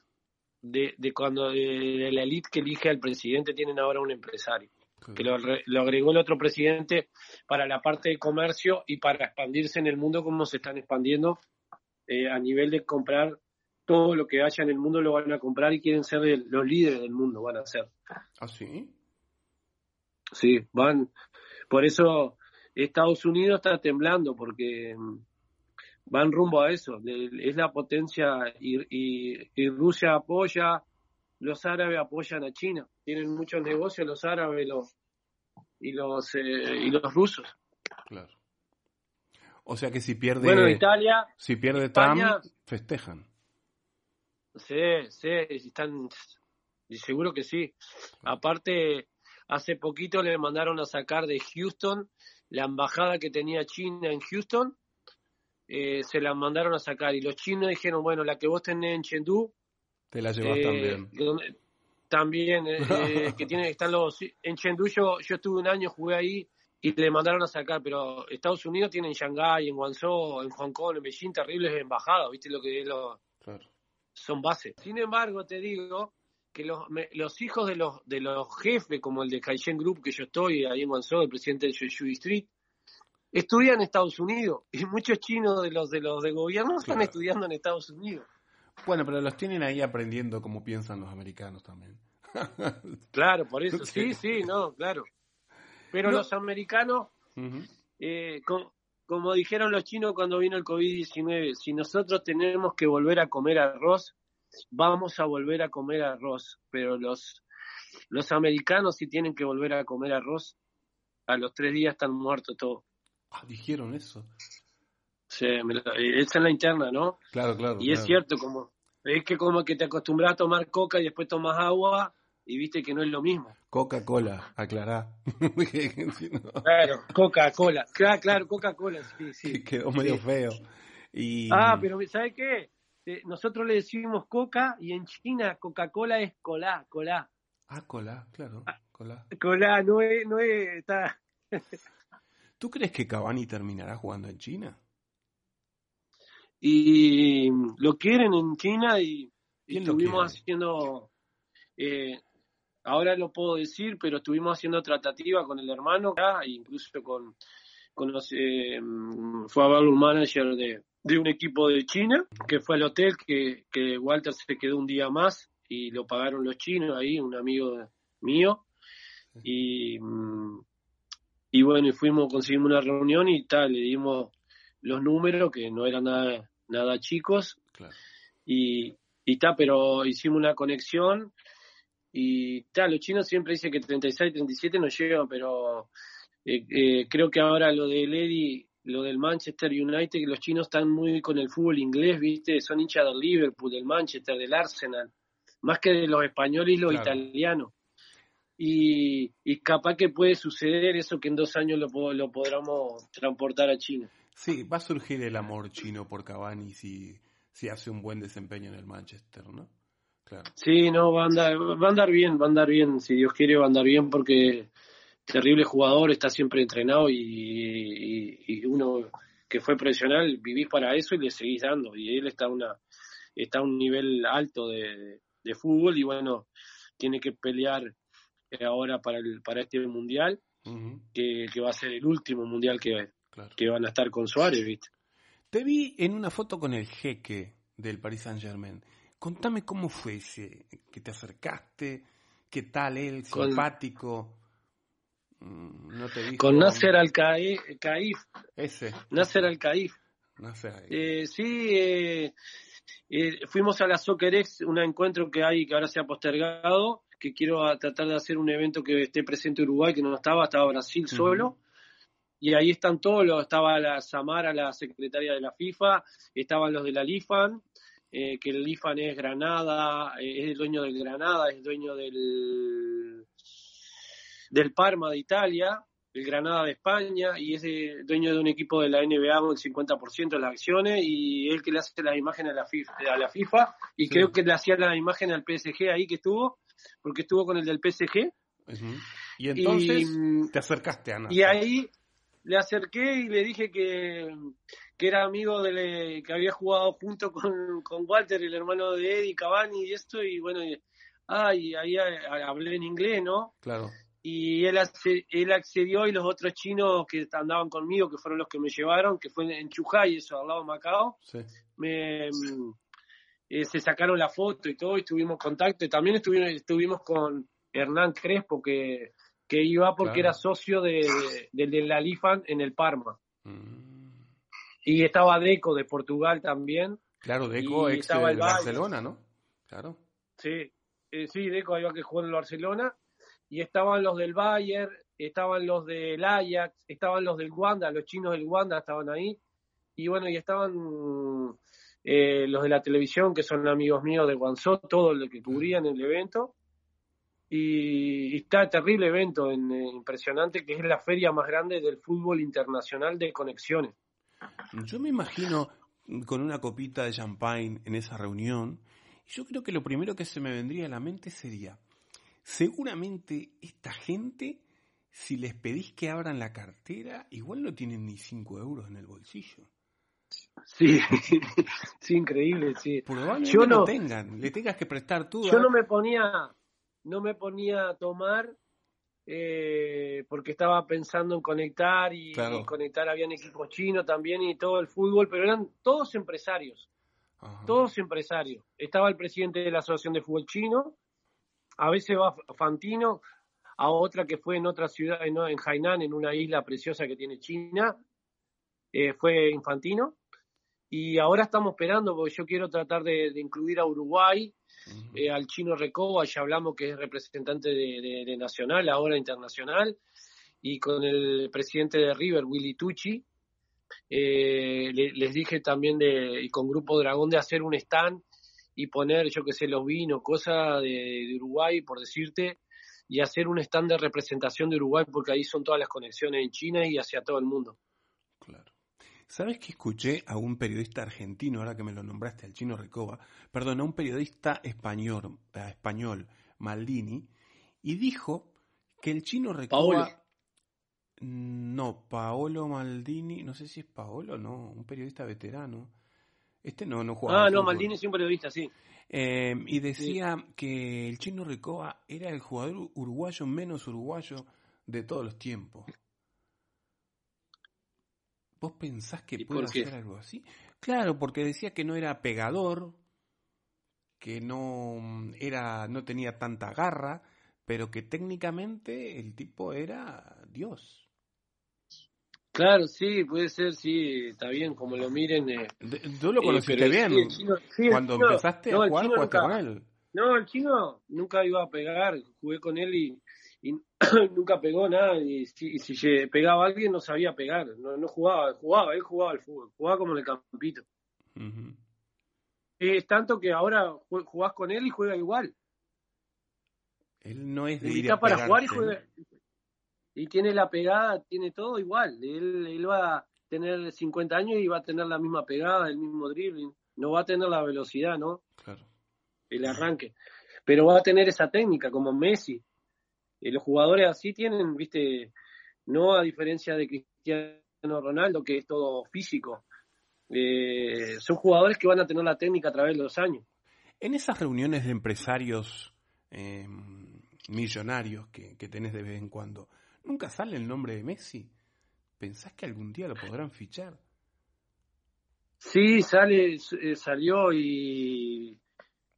de, de, cuando de, la élite que elige al presidente, tienen ahora un empresario, que lo, agregó el otro presidente para la parte de comercio y para expandirse en el mundo como se están expandiendo eh, a nivel de comprar todo lo que haya en el mundo lo van a comprar y quieren ser los líderes del mundo, van a ser. ¿Ah, sí? Sí, van. Por eso Estados Unidos está temblando, porque mm, van rumbo a eso. Es la potencia y, y, Rusia apoya, los árabes apoyan a China. Tienen muchos negocios los árabes los, y, los, eh, y los rusos. Claro. O sea que si pierde, bueno, Italia, si pierde Trump, festejan. Sí, sí, están, seguro que sí. Aparte, hace poquito le mandaron a sacar de Houston la embajada que tenía China en Houston, eh, se la mandaron a sacar y los chinos dijeron, bueno, la que vos tenés en Chengdu Te la llevas Eh, también. donde- también, eh, eh, que tiene, están los, en Chengdu yo, yo estuve un año, jugué ahí y le mandaron a sacar, pero Estados Unidos tiene en Shanghái, en Guangzhou, en Hong Kong, en Beijing, terribles embajadas, viste lo que es lo, Claro. son bases. Sin embargo, te digo que los, me- los hijos de los de los jefes, como el de Kaishen Group, que yo estoy ahí en Guangzhou, el presidente de Yushui Street, estudian en Estados Unidos y muchos chinos de los de los de gobierno están estudiando en Estados Unidos. Bueno, pero los tienen ahí aprendiendo cómo piensan los americanos también. Claro, por eso. Sí. Sí, no, claro. Pero No. los americanos, eh, co- como dijeron los chinos cuando vino el COVID-19, si nosotros tenemos que volver a comer arroz, vamos a volver a comer arroz. Pero los, los americanos si tienen que volver a comer arroz, a los tres días están muertos todos. Ah, dijeron eso. Me esa es la interna, ¿no? Claro, claro. Y es cierto, como es que como que te acostumbras a tomar coca y después tomas agua y viste que no es lo mismo. Coca-Cola, aclará. Claro, Coca-Cola. Claro, claro, Coca-Cola, sí, sí. Quedó medio Sí. feo. Y... Ah, pero ¿sabe qué? Eh, Nosotros le decimos Coca y en China Coca-Cola es colá, colá. Ah, cola, claro. Cola. Colá, no es, no es, está... ¿Tú crees que Cavani terminará jugando en China? Y lo quieren en China y, y ¿Quién lo estuvimos haciendo, eh, ahora lo puedo decir, pero estuvimos haciendo tratativa con el hermano, e incluso con, con los, eh, mm, fue a verlo un manager de, de un equipo de China, que fue al hotel, que, que Walter se quedó un día más y lo pagaron los chinos ahí, un amigo mío, y, mm, y bueno, y fuimos, conseguimos una reunión y tal, le dimos los números, que no eran nada, nada chicos, Claro. y, y ta, pero hicimos una conexión y tal, los chinos siempre dicen que 36, 37 no llegan, pero eh, eh, creo que ahora lo del Eddy, lo del Manchester United, que los chinos están muy con el fútbol inglés, ¿viste? Son hinchas del Liverpool, del Manchester, del Arsenal, más que de los españoles y los Claro. italianos. Y, y capaz que puede suceder eso que en dos años lo, lo podamos transportar a China. Sí, va a surgir el amor chino por Cavani si, si hace un buen desempeño en el Manchester, ¿no? Claro. Sí, no, va a andar, va a andar bien, va a andar bien, si Dios quiere va a andar bien porque terrible jugador, está siempre entrenado y, y- y uno que fue profesional, vivís para eso y le seguís dando y él está una está a un nivel alto de, de fútbol y bueno, tiene que pelear ahora para el para este mundial que, que va a ser el último mundial que, claro. que van a estar con Suárez, ¿viste? Te vi en una foto con el jeque del Paris Saint Germain. Contame cómo fue ese, que te acercaste, qué tal él, Con- simpático. Mm, No te dijo. Con Nasser Al-Khaif, Ese. Nasser Al-Khaif. Nasser. Eh, sí, eh, eh, fuimos a la Soccer X, un encuentro que hay que ahora se ha postergado, que quiero tratar de hacer un evento que esté presente Uruguay, que no estaba, estaba Brasil solo. Y ahí están todos, los- estaba la Samara, la secretaria de la FIFA, estaban los de la LIFAN, eh, que el LIFAN es Granada, eh, es el dueño del Granada, es dueño del, del Parma de Italia, el Granada de España, y es eh, dueño de un equipo de la NBA con el 50% de las acciones, y él que le hace las imágenes a la FIFA, a la FIFA y Sí. creo que le hacía la imagen al PSG ahí que estuvo, porque estuvo con el del PSG. Y entonces y, te acercaste a Nasser. y ahí le acerqué y le dije que, que era amigo de que había jugado junto con, con Walter, el hermano de Eddie Cavani y esto, y bueno, y, ah, y ahí hablé en inglés, ¿no? Claro. Y él, él accedió y los otros chinos que andaban conmigo, que fueron los que me llevaron, que fue en Chujay, eso, al lado de Macao, Sí. me, eh, se sacaron la foto y todo, y tuvimos contacto. Y también estuvimos, estuvimos con Hernán Crespo, que, que iba porque Claro. era socio de, de, de la Lifan en el Parma. Mm. Y estaba Deco de Portugal también. Claro, Deco ex estaba de el Bayern. Barcelona, ¿no? Claro. Sí, eh, sí, Deco iba que jugó en el Barcelona. Y estaban los del Bayern, estaban los del Ajax, estaban los del Wanda, los chinos del Wanda estaban ahí. Y bueno, y estaban eh, los de la televisión, que son amigos míos de Guangzhou, todos los que cubrían el evento. Y, y está terrible evento, en, eh, impresionante, que es la feria más grande del fútbol internacional de conexiones. Yo me imagino con una copita de champagne en esa reunión Y yo creo que lo primero que se me vendría a la mente sería, seguramente esta gente, si les pedís que abran la cartera, igual no tienen ni 5 euros en el bolsillo. Sí, sí, increíble, sí. Probablemente yo no, tengan, le tengas que prestar tú. Yo no me ponía, no me ponía a tomar eh, porque estaba pensando en conectar y, conectar, habían equipos chinos también y todo el fútbol, pero eran todos empresarios, todos empresarios. Estaba el presidente de la Asociación de Fútbol Chino, a veces va Fantino, a otra que fue en otra ciudad, en, en Hainan, en una isla preciosa que tiene China, eh, fue Infantino. Y ahora estamos esperando, porque yo quiero tratar de, incluir a Uruguay, eh, al chino Recoba, ya hablamos que es representante de, Nacional, ahora internacional, y con el presidente de River, Willy Tucci. Eh, les dije también de, y con Grupo Dragón de hacer un stand y poner, yo que sé, los vinos, cosas de, Uruguay, por decirte, y hacer un stand de representación de Uruguay, porque ahí son todas las conexiones en China y hacia todo el mundo. ¿Sabes que escuché a un periodista argentino, ahora que me lo nombraste, al chino Recoba, perdón, a un periodista español, eh, español Maldini, y dijo que el chino Recoba... No, Paolo Maldini, no sé si es Paolo o no, un periodista veterano. Este no, no juega. Ah, no, Maldini es un periodista, sí. Eh, y decía que el chino Recoba era el jugador uruguayo menos uruguayo de todos los tiempos. ¿Vos pensás que puede hacer algo así? Claro, porque decía que no era pegador, que no mm, era, no tenía tanta garra, pero que técnicamente el tipo era Dios. Claro, sí, puede ser, sí, está bien, como lo miren. Eh, Tú lo eh, conociste bien. Cuando empezaste a jugar, jugaste con él. No, el chino nunca iba a pegar, jugué con él y y nunca pegó nada y si, si pegaba a alguien no sabía pegar, no, no jugaba, jugaba, él jugaba al fútbol, jugaba como en el campito. Es tanto que ahora jugás con él y juega igual. Él no es de ir para jugar y juega. Y tiene la pegada, tiene todo igual. Él, él va a tener 50 años y va a tener la misma pegada, el mismo dribbling. No va a tener la velocidad, ¿no? Claro. El arranque. Pero va a tener esa técnica como Messi eh, los jugadores así tienen, viste, no a diferencia de Cristiano Ronaldo, que es todo físico. Eh, son jugadores que van a tener la técnica a través de los años. En esas reuniones de empresarios em, millonarios que, que, tenés de vez en cuando, ¿nunca sale el nombre de Messi? ¿Pensás que algún día lo podrán fichar? Sí, sale, eh, salió y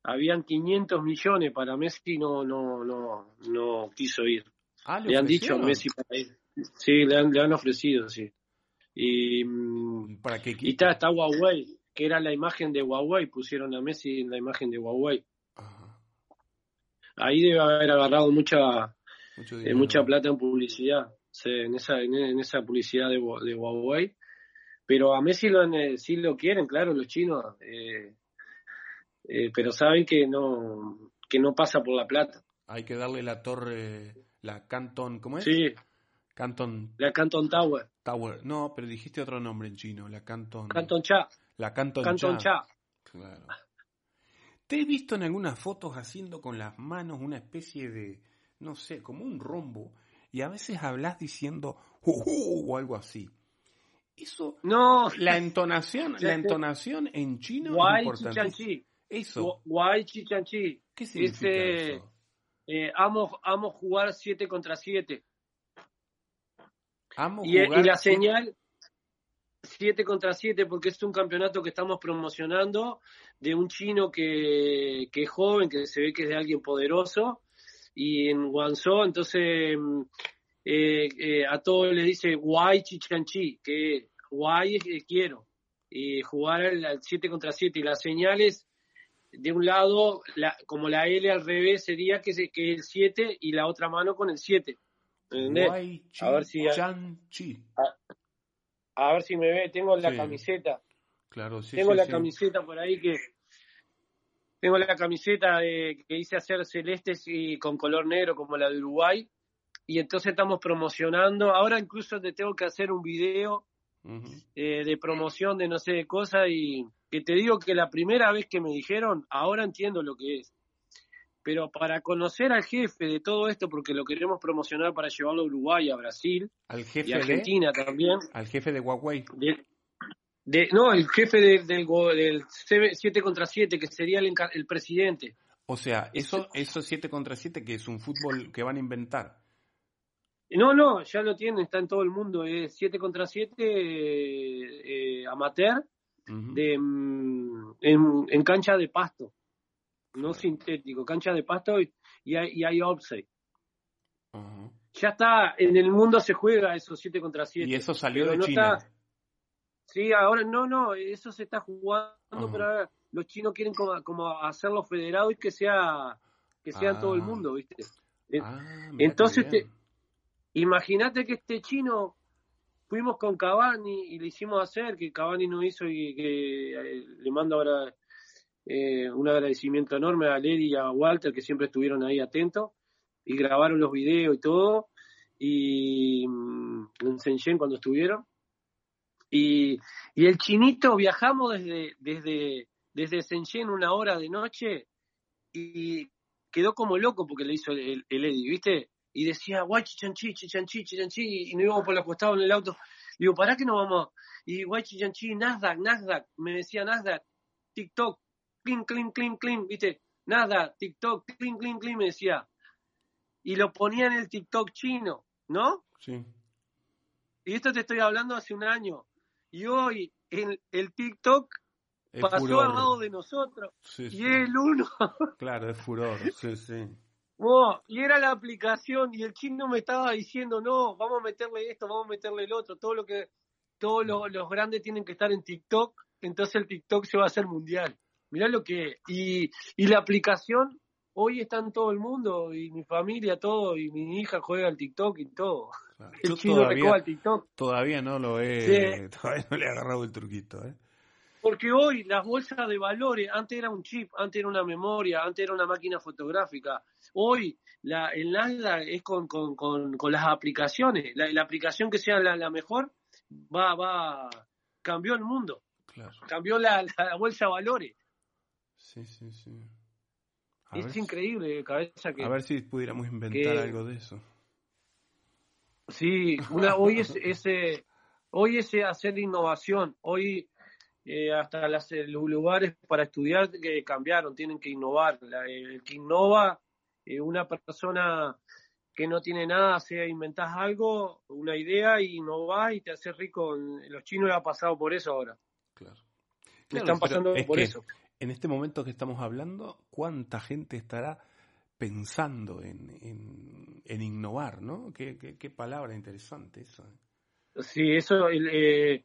habían 500 millones para Messi no no no no quiso ir. Ah, le, han dicho a Messi para ir. Sí le han, le han ofrecido sí. Y para qué y está, está Huawei que era la imagen de Huawei pusieron a Messi en la imagen de Huawei. Ahí debe haber agarrado mucha eh, mucha plata en publicidad en esa en, esa publicidad de, de Huawei. Pero a Messi lo, eh, sí lo quieren claro los chinos eh, eh, pero saben que no, que no pasa por la plata. Hay que darle la torre, la Canton, ¿cómo es? Sí. Canton. La Canton Tower. Tower. No, pero dijiste otro nombre en chino, la Canton. Canton Cha. La Canton, Canton Cha. Claro. Te he visto en algunas fotos haciendo con las manos una especie de, no sé, como un rombo, y a veces hablas diciendo o algo así. Eso, no, la entonación, la entonación en chino es importante. Eso. Guay Chichanchi. ¿Qué significa eso? Eh, amo, amo jugar 7 contra 7. Amo y, jugar y la señal 7 contra 7 porque es un campeonato que estamos promocionando de un chino que, que, es joven, que se ve que es de alguien poderoso. Y en Guangzhou, entonces eh, eh, a todos les dice guay chichanchi, que guay es quiero. Y jugar al 7 contra 7 y las señales de un lado, la, como la L al revés sería que, se, que el 7 y la otra mano con el 7. A ver si a, a, ver si me ve, tengo la camiseta. Claro, sí, tengo la camiseta por ahí que tengo la camiseta de, que hice hacer celestes y con color negro como la de Uruguay. Y entonces estamos promocionando. Ahora incluso te tengo que hacer un video eh, de promoción de no sé de cosas y que te digo que la primera vez que me dijeron, ahora entiendo lo que es. Pero para conocer al jefe de todo esto, porque lo queremos promocionar para llevarlo a Uruguay, a Brasil al jefe y a Argentina también. al jefe de Huawei. De, de- no, el jefe de- del, del 7 contra 7, que sería el, presidente. O sea, eso, eso 7 contra 7 que es un fútbol que van a inventar. No, no, ya lo tienen, está en todo el mundo. Es 7 contra 7 eh, eh, amateur De, mm, en, en cancha de pasto, no sintético, cancha de pasto y, y hay, y hay offside. Ya está, en el mundo se juega esos 7 contra 7. Y eso salió de no China. está- Sí, ahora no, no, eso se está jugando, pero ahora los chinos quieren como, como hacerlo federado y que sea que sea todo el Ah. mundo, ¿viste? Ah, entonces. Imagínate que este chino fuimos con Cavani y le hicimos hacer, que Cavani nos hizo y que eh, le mando ahora eh, un agradecimiento enorme a Lady y a Walter que siempre estuvieron ahí atentos y grabaron los videos y todo y mm, en Shenzhen cuando estuvieron y, y el chinito viajamos desde desde desde Shenzhen una hora de noche y quedó como loco porque le hizo el, el Eddie, ¿viste? Y decía, guay, chichanchi, chichanchi, chichanchi, y nos íbamos por los costados en el auto. Digo, ¿para qué nos vamos? Y guay, chichanchi, Nasdaq, Nasdaq, me decía Nasdaq, TikTok, clean, clean, clean, clean, ¿viste? Nasdaq, TikTok, clean, clean, clean, me decía. Y lo ponía en el TikTok chino, ¿no? Sí. Y esto te estoy hablando hace un año. Y hoy el, el TikTok Es pasó al lado de nosotros. Sí, Y es el uno. Claro, es furor. Sí, sí. Oh, y era la aplicación y el chino me estaba diciendo, no, vamos a meterle esto, vamos a meterle el otro, todo lo que, todos los, los grandes tienen que estar en TikTok, entonces el TikTok se va a hacer mundial. Mirá lo que, y, y la aplicación hoy está en todo el mundo, y mi familia, todo, y mi hija juega al TikTok y todo. Claro. El chino todavía, al TikTok. todavía no lo he, Sí. todavía no le he agarrado el truquito, ¿eh? Porque hoy las bolsas de valores, antes era un chip, antes era una memoria, antes era una máquina fotográfica. Hoy la, el Nasdaq es con, con, con, con las aplicaciones. La, la aplicación que sea la, la mejor va, va, cambió el mundo, Claro. cambió la, bolsa de valores. Sí, sí, sí. A es si- increíble, cabeza que. a ver si pudiéramos inventar que- algo de eso. Sí, una, hoy es ese, hoy ese hacer innovación, hoy eh, hasta las, eh, los lugares para estudiar que cambiaron, tienen que innovar. La- el que innova, eh, una persona que no tiene nada, sea inventás algo, una idea y innovás y te haces rico. Los chinos ya han pasado por eso ahora. Claro. Están pero pasando es por que eso. En este momento que estamos hablando, ¿cuánta gente estará pensando en, en, en innovar, ¿no? Qué, qué, qué palabra interesante eso. Sí, eso, el, eh,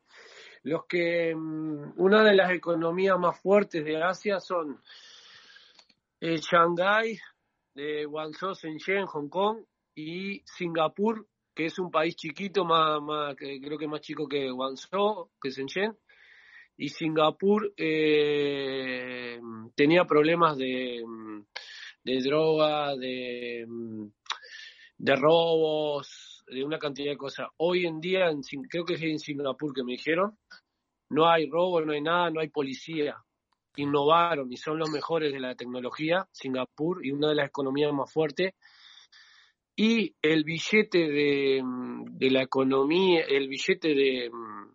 los que, mm, una de las economías más fuertes de Asia son eh, Shanghái, de Guangzhou, Shenzhen, Hong Kong y Singapur, que es un país chiquito, más, creo que más chico que Guangzhou, que Shenzhen. Y Singapur eh, tenía problemas de, mm, de droga, de, mm, de robos, de una cantidad de cosas. Hoy en día, creo que es en Singapur que me dijeron, no hay robo, no hay nada, no hay policía. Innovaron y son los mejores de la tecnología, Singapur, y una de las economías más fuertes. Y el billete de, mm, de la economía, el billete de, mm,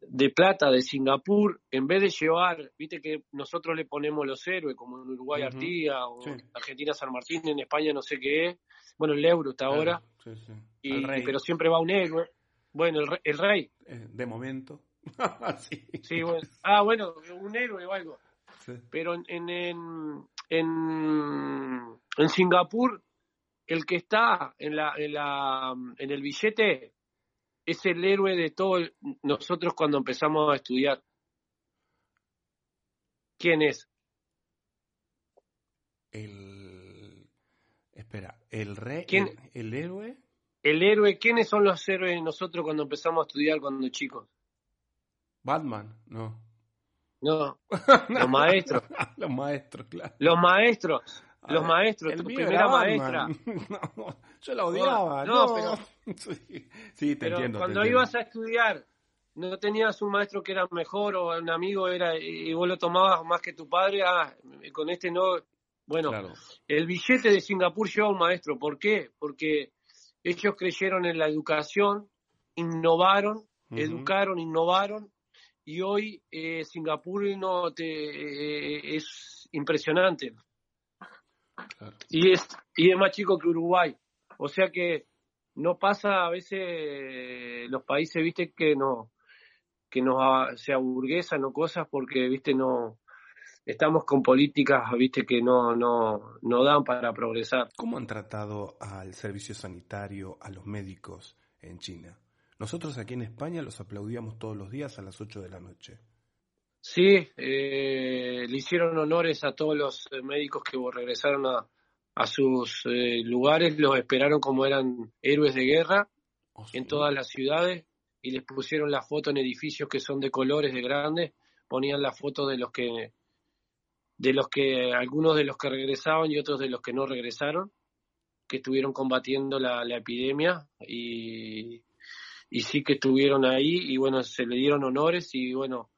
de plata de Singapur, en vez de llevar, viste que nosotros le ponemos los héroes, como en Uruguay. Artigas o Sí. Argentina San Martín, en España no sé qué es, bueno, el euro está ahora, sí, sí. y, pero siempre va un héroe. Bueno, el, el rey, eh, de momento. sí. sí, bueno. Ah, bueno, un héroe o algo. Pero en, en, en, en, en Singapur, el que está en, la, en, la, en el billete es el héroe de todos nosotros cuando empezamos a estudiar. ¿Quién es? El. Espera, el rey. ¿Quién? El, el héroe. El héroe, ¿quiénes son los héroes de nosotros cuando empezamos a estudiar cuando chicos? Batman, no. No, los maestros. Los maestros, claro. Los maestros, los ver, maestros, tu primera era maestra. No, yo la odiaba. No, No, pero- Sí, sí, te Pero entiendo. te cuando entiendo. ibas a estudiar, no tenías un maestro que era mejor o un amigo era y vos lo tomabas más que tu padre, ah, con este no. Bueno, el billete de Singapur lleva un maestro. ¿Por qué? Porque ellos creyeron en la educación, innovaron, educaron, innovaron y hoy eh, Singapur no te, eh, es impresionante. Y, es, y es más chico que Uruguay. O sea que no pasa a veces los países, viste, que no que nos se aburguesan o cosas porque, viste, no estamos con políticas, viste, que no, no, no dan para progresar. ¿Cómo han tratado al servicio sanitario, a los médicos en China? Nosotros aquí en España los aplaudíamos todos los días a las 8 de la noche. Sí, eh, le hicieron honores a todos los médicos que regresaron a, a sus eh, lugares, los esperaron como eran héroes de guerra oh, en todas las ciudades y les pusieron la foto en edificios que son de colores de grandes, ponían la foto de los que de los que algunos de los que regresaban y otros de los que no regresaron, que estuvieron combatiendo la, epidemia y, y sí que estuvieron ahí y bueno, se le dieron honores y bueno,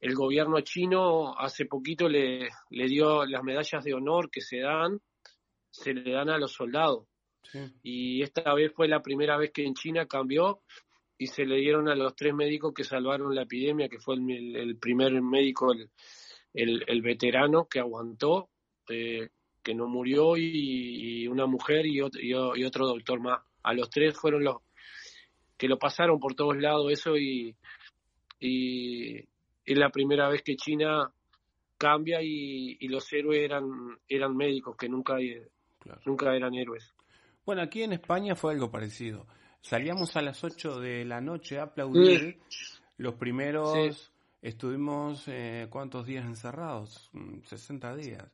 el gobierno chino hace poquito le, le dio las medallas de honor que se dan, se le dan a los soldados. Y esta vez fue la primera vez que en China cambió y se le dieron a los tres médicos que salvaron la epidemia, que fue el, primer médico, el, el, veterano que aguantó, eh, que no murió, y, una mujer y otro, y, otro doctor más. A los tres fueron los que lo pasaron por todos lados eso y, y es la primera vez que China cambia y, los héroes eran, eran médicos, que nunca, nunca eran héroes. Bueno, aquí en España fue algo parecido. Salíamos a las 8 de la noche a aplaudir. Los primeros estuvimos, eh, ¿cuántos días encerrados? 60 mm, días.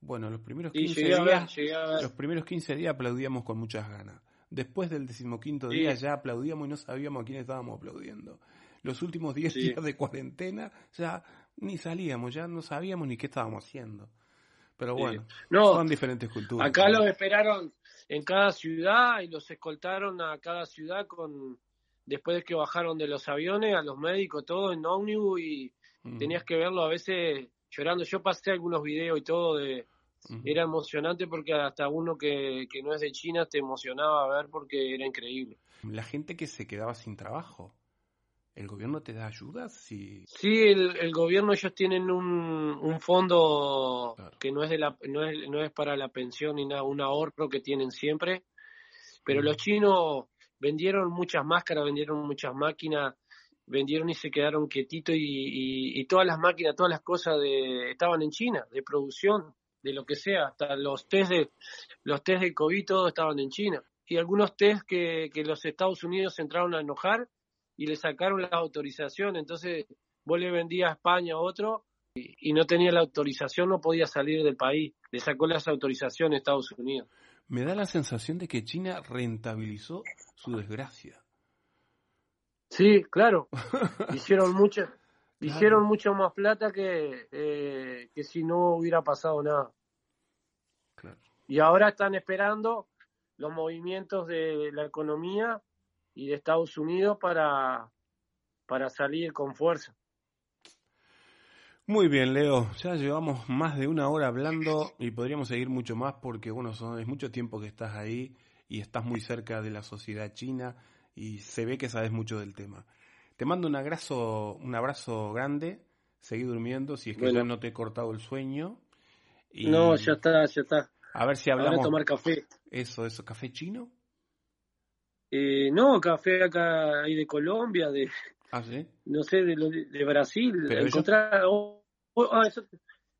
Bueno, los primeros 15 días, los primeros 15 días aplaudíamos con muchas ganas. Después del decimoquinto día ya aplaudíamos y no sabíamos a quién estábamos aplaudiendo. Los últimos 10 días de cuarentena ya ni salíamos, ya no sabíamos ni qué estábamos haciendo. Pero bueno, son diferentes culturas. Acá los esperaron en cada ciudad y los escoltaron a cada ciudad con después de que bajaron de los aviones a los médicos todo en ómnibus y tenías que verlo a veces llorando. Yo pasé algunos videos y todo de era emocionante porque hasta uno que, que no es de China te emocionaba ver porque era increíble. La gente que se quedaba sin trabajo ¿El gobierno te da ayudas? Si... Sí, el, el gobierno ellos tienen un, un fondo que no es, de la, no, es, no es para la pensión ni nada, un ahorro que tienen siempre. Pero los chinos vendieron muchas máscaras, vendieron muchas máquinas, vendieron y se quedaron quietitos y, y, todas las máquinas, todas las cosas de, estaban en China, de producción, de lo que sea, hasta los test de, los test de COVID, todos estaban en China. Y algunos test que, que los Estados Unidos entraron a enojar y le sacaron la autorización, entonces vos le vendías a España a otro y, no tenía la autorización, no podía salir del país, le sacó las autorizaciones a Estados Unidos. Me da la sensación de que China rentabilizó su desgracia. Sí, claro, hicieron mucho, hicieron mucho más plata que, eh, que si no hubiera pasado nada. Y ahora están esperando los movimientos de la economía y de Estados Unidos para, para salir con fuerza. Muy bien, Leo. Ya llevamos más de una hora hablando y podríamos seguir mucho más porque, bueno, son, es mucho tiempo que estás ahí y estás muy cerca de la sociedad china y se ve que sabes mucho del tema. Te mando un abrazo, un abrazo grande. Seguí durmiendo si es que ya no te he cortado el sueño. No, ya está, ya está. A ver si hablamos. a tomar café. Eso, eso, café chino. Eh, no, café acá hay de Colombia, de ¿Ah, sí? no sé, de, de Brasil.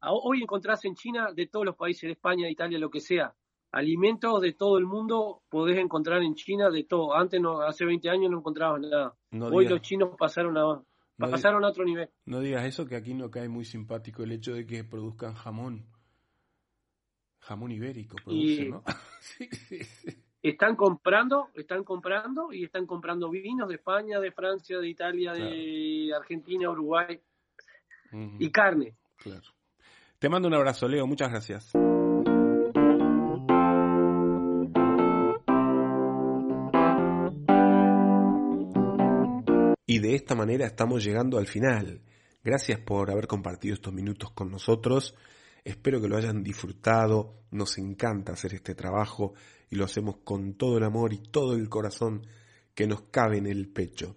Ah, hoy, encontrás en China de todos los países, de España, de Italia, lo que sea. Alimentos de todo el mundo podés encontrar en China de todo. Antes, no, hace 20 años no encontrabas nada. hoy los chinos pasaron a, pasaron a otro nivel. No digas eso, que aquí no cae muy simpático el hecho de que produzcan jamón. Jamón ibérico producen, ¿no? sí, sí, sí están comprando, están comprando y están comprando vinos de España, de Francia, de Italia, de Argentina, Uruguay y carne. Claro. Te mando un abrazo, Leo. Muchas gracias. Y de esta manera estamos llegando al final. Gracias por haber compartido estos minutos con nosotros. Espero que lo hayan disfrutado. Nos encanta hacer este trabajo y lo hacemos con todo el amor y todo el corazón que nos cabe en el pecho.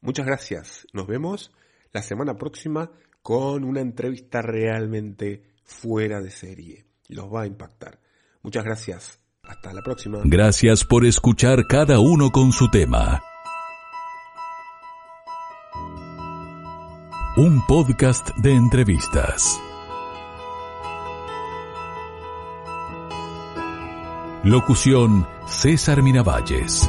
Muchas gracias. Nos vemos la semana próxima con una entrevista realmente fuera de serie. Los va a impactar. Muchas gracias. Hasta la próxima. Gracias por escuchar cada uno con su tema. Un podcast de entrevistas. Locución César Miravalles.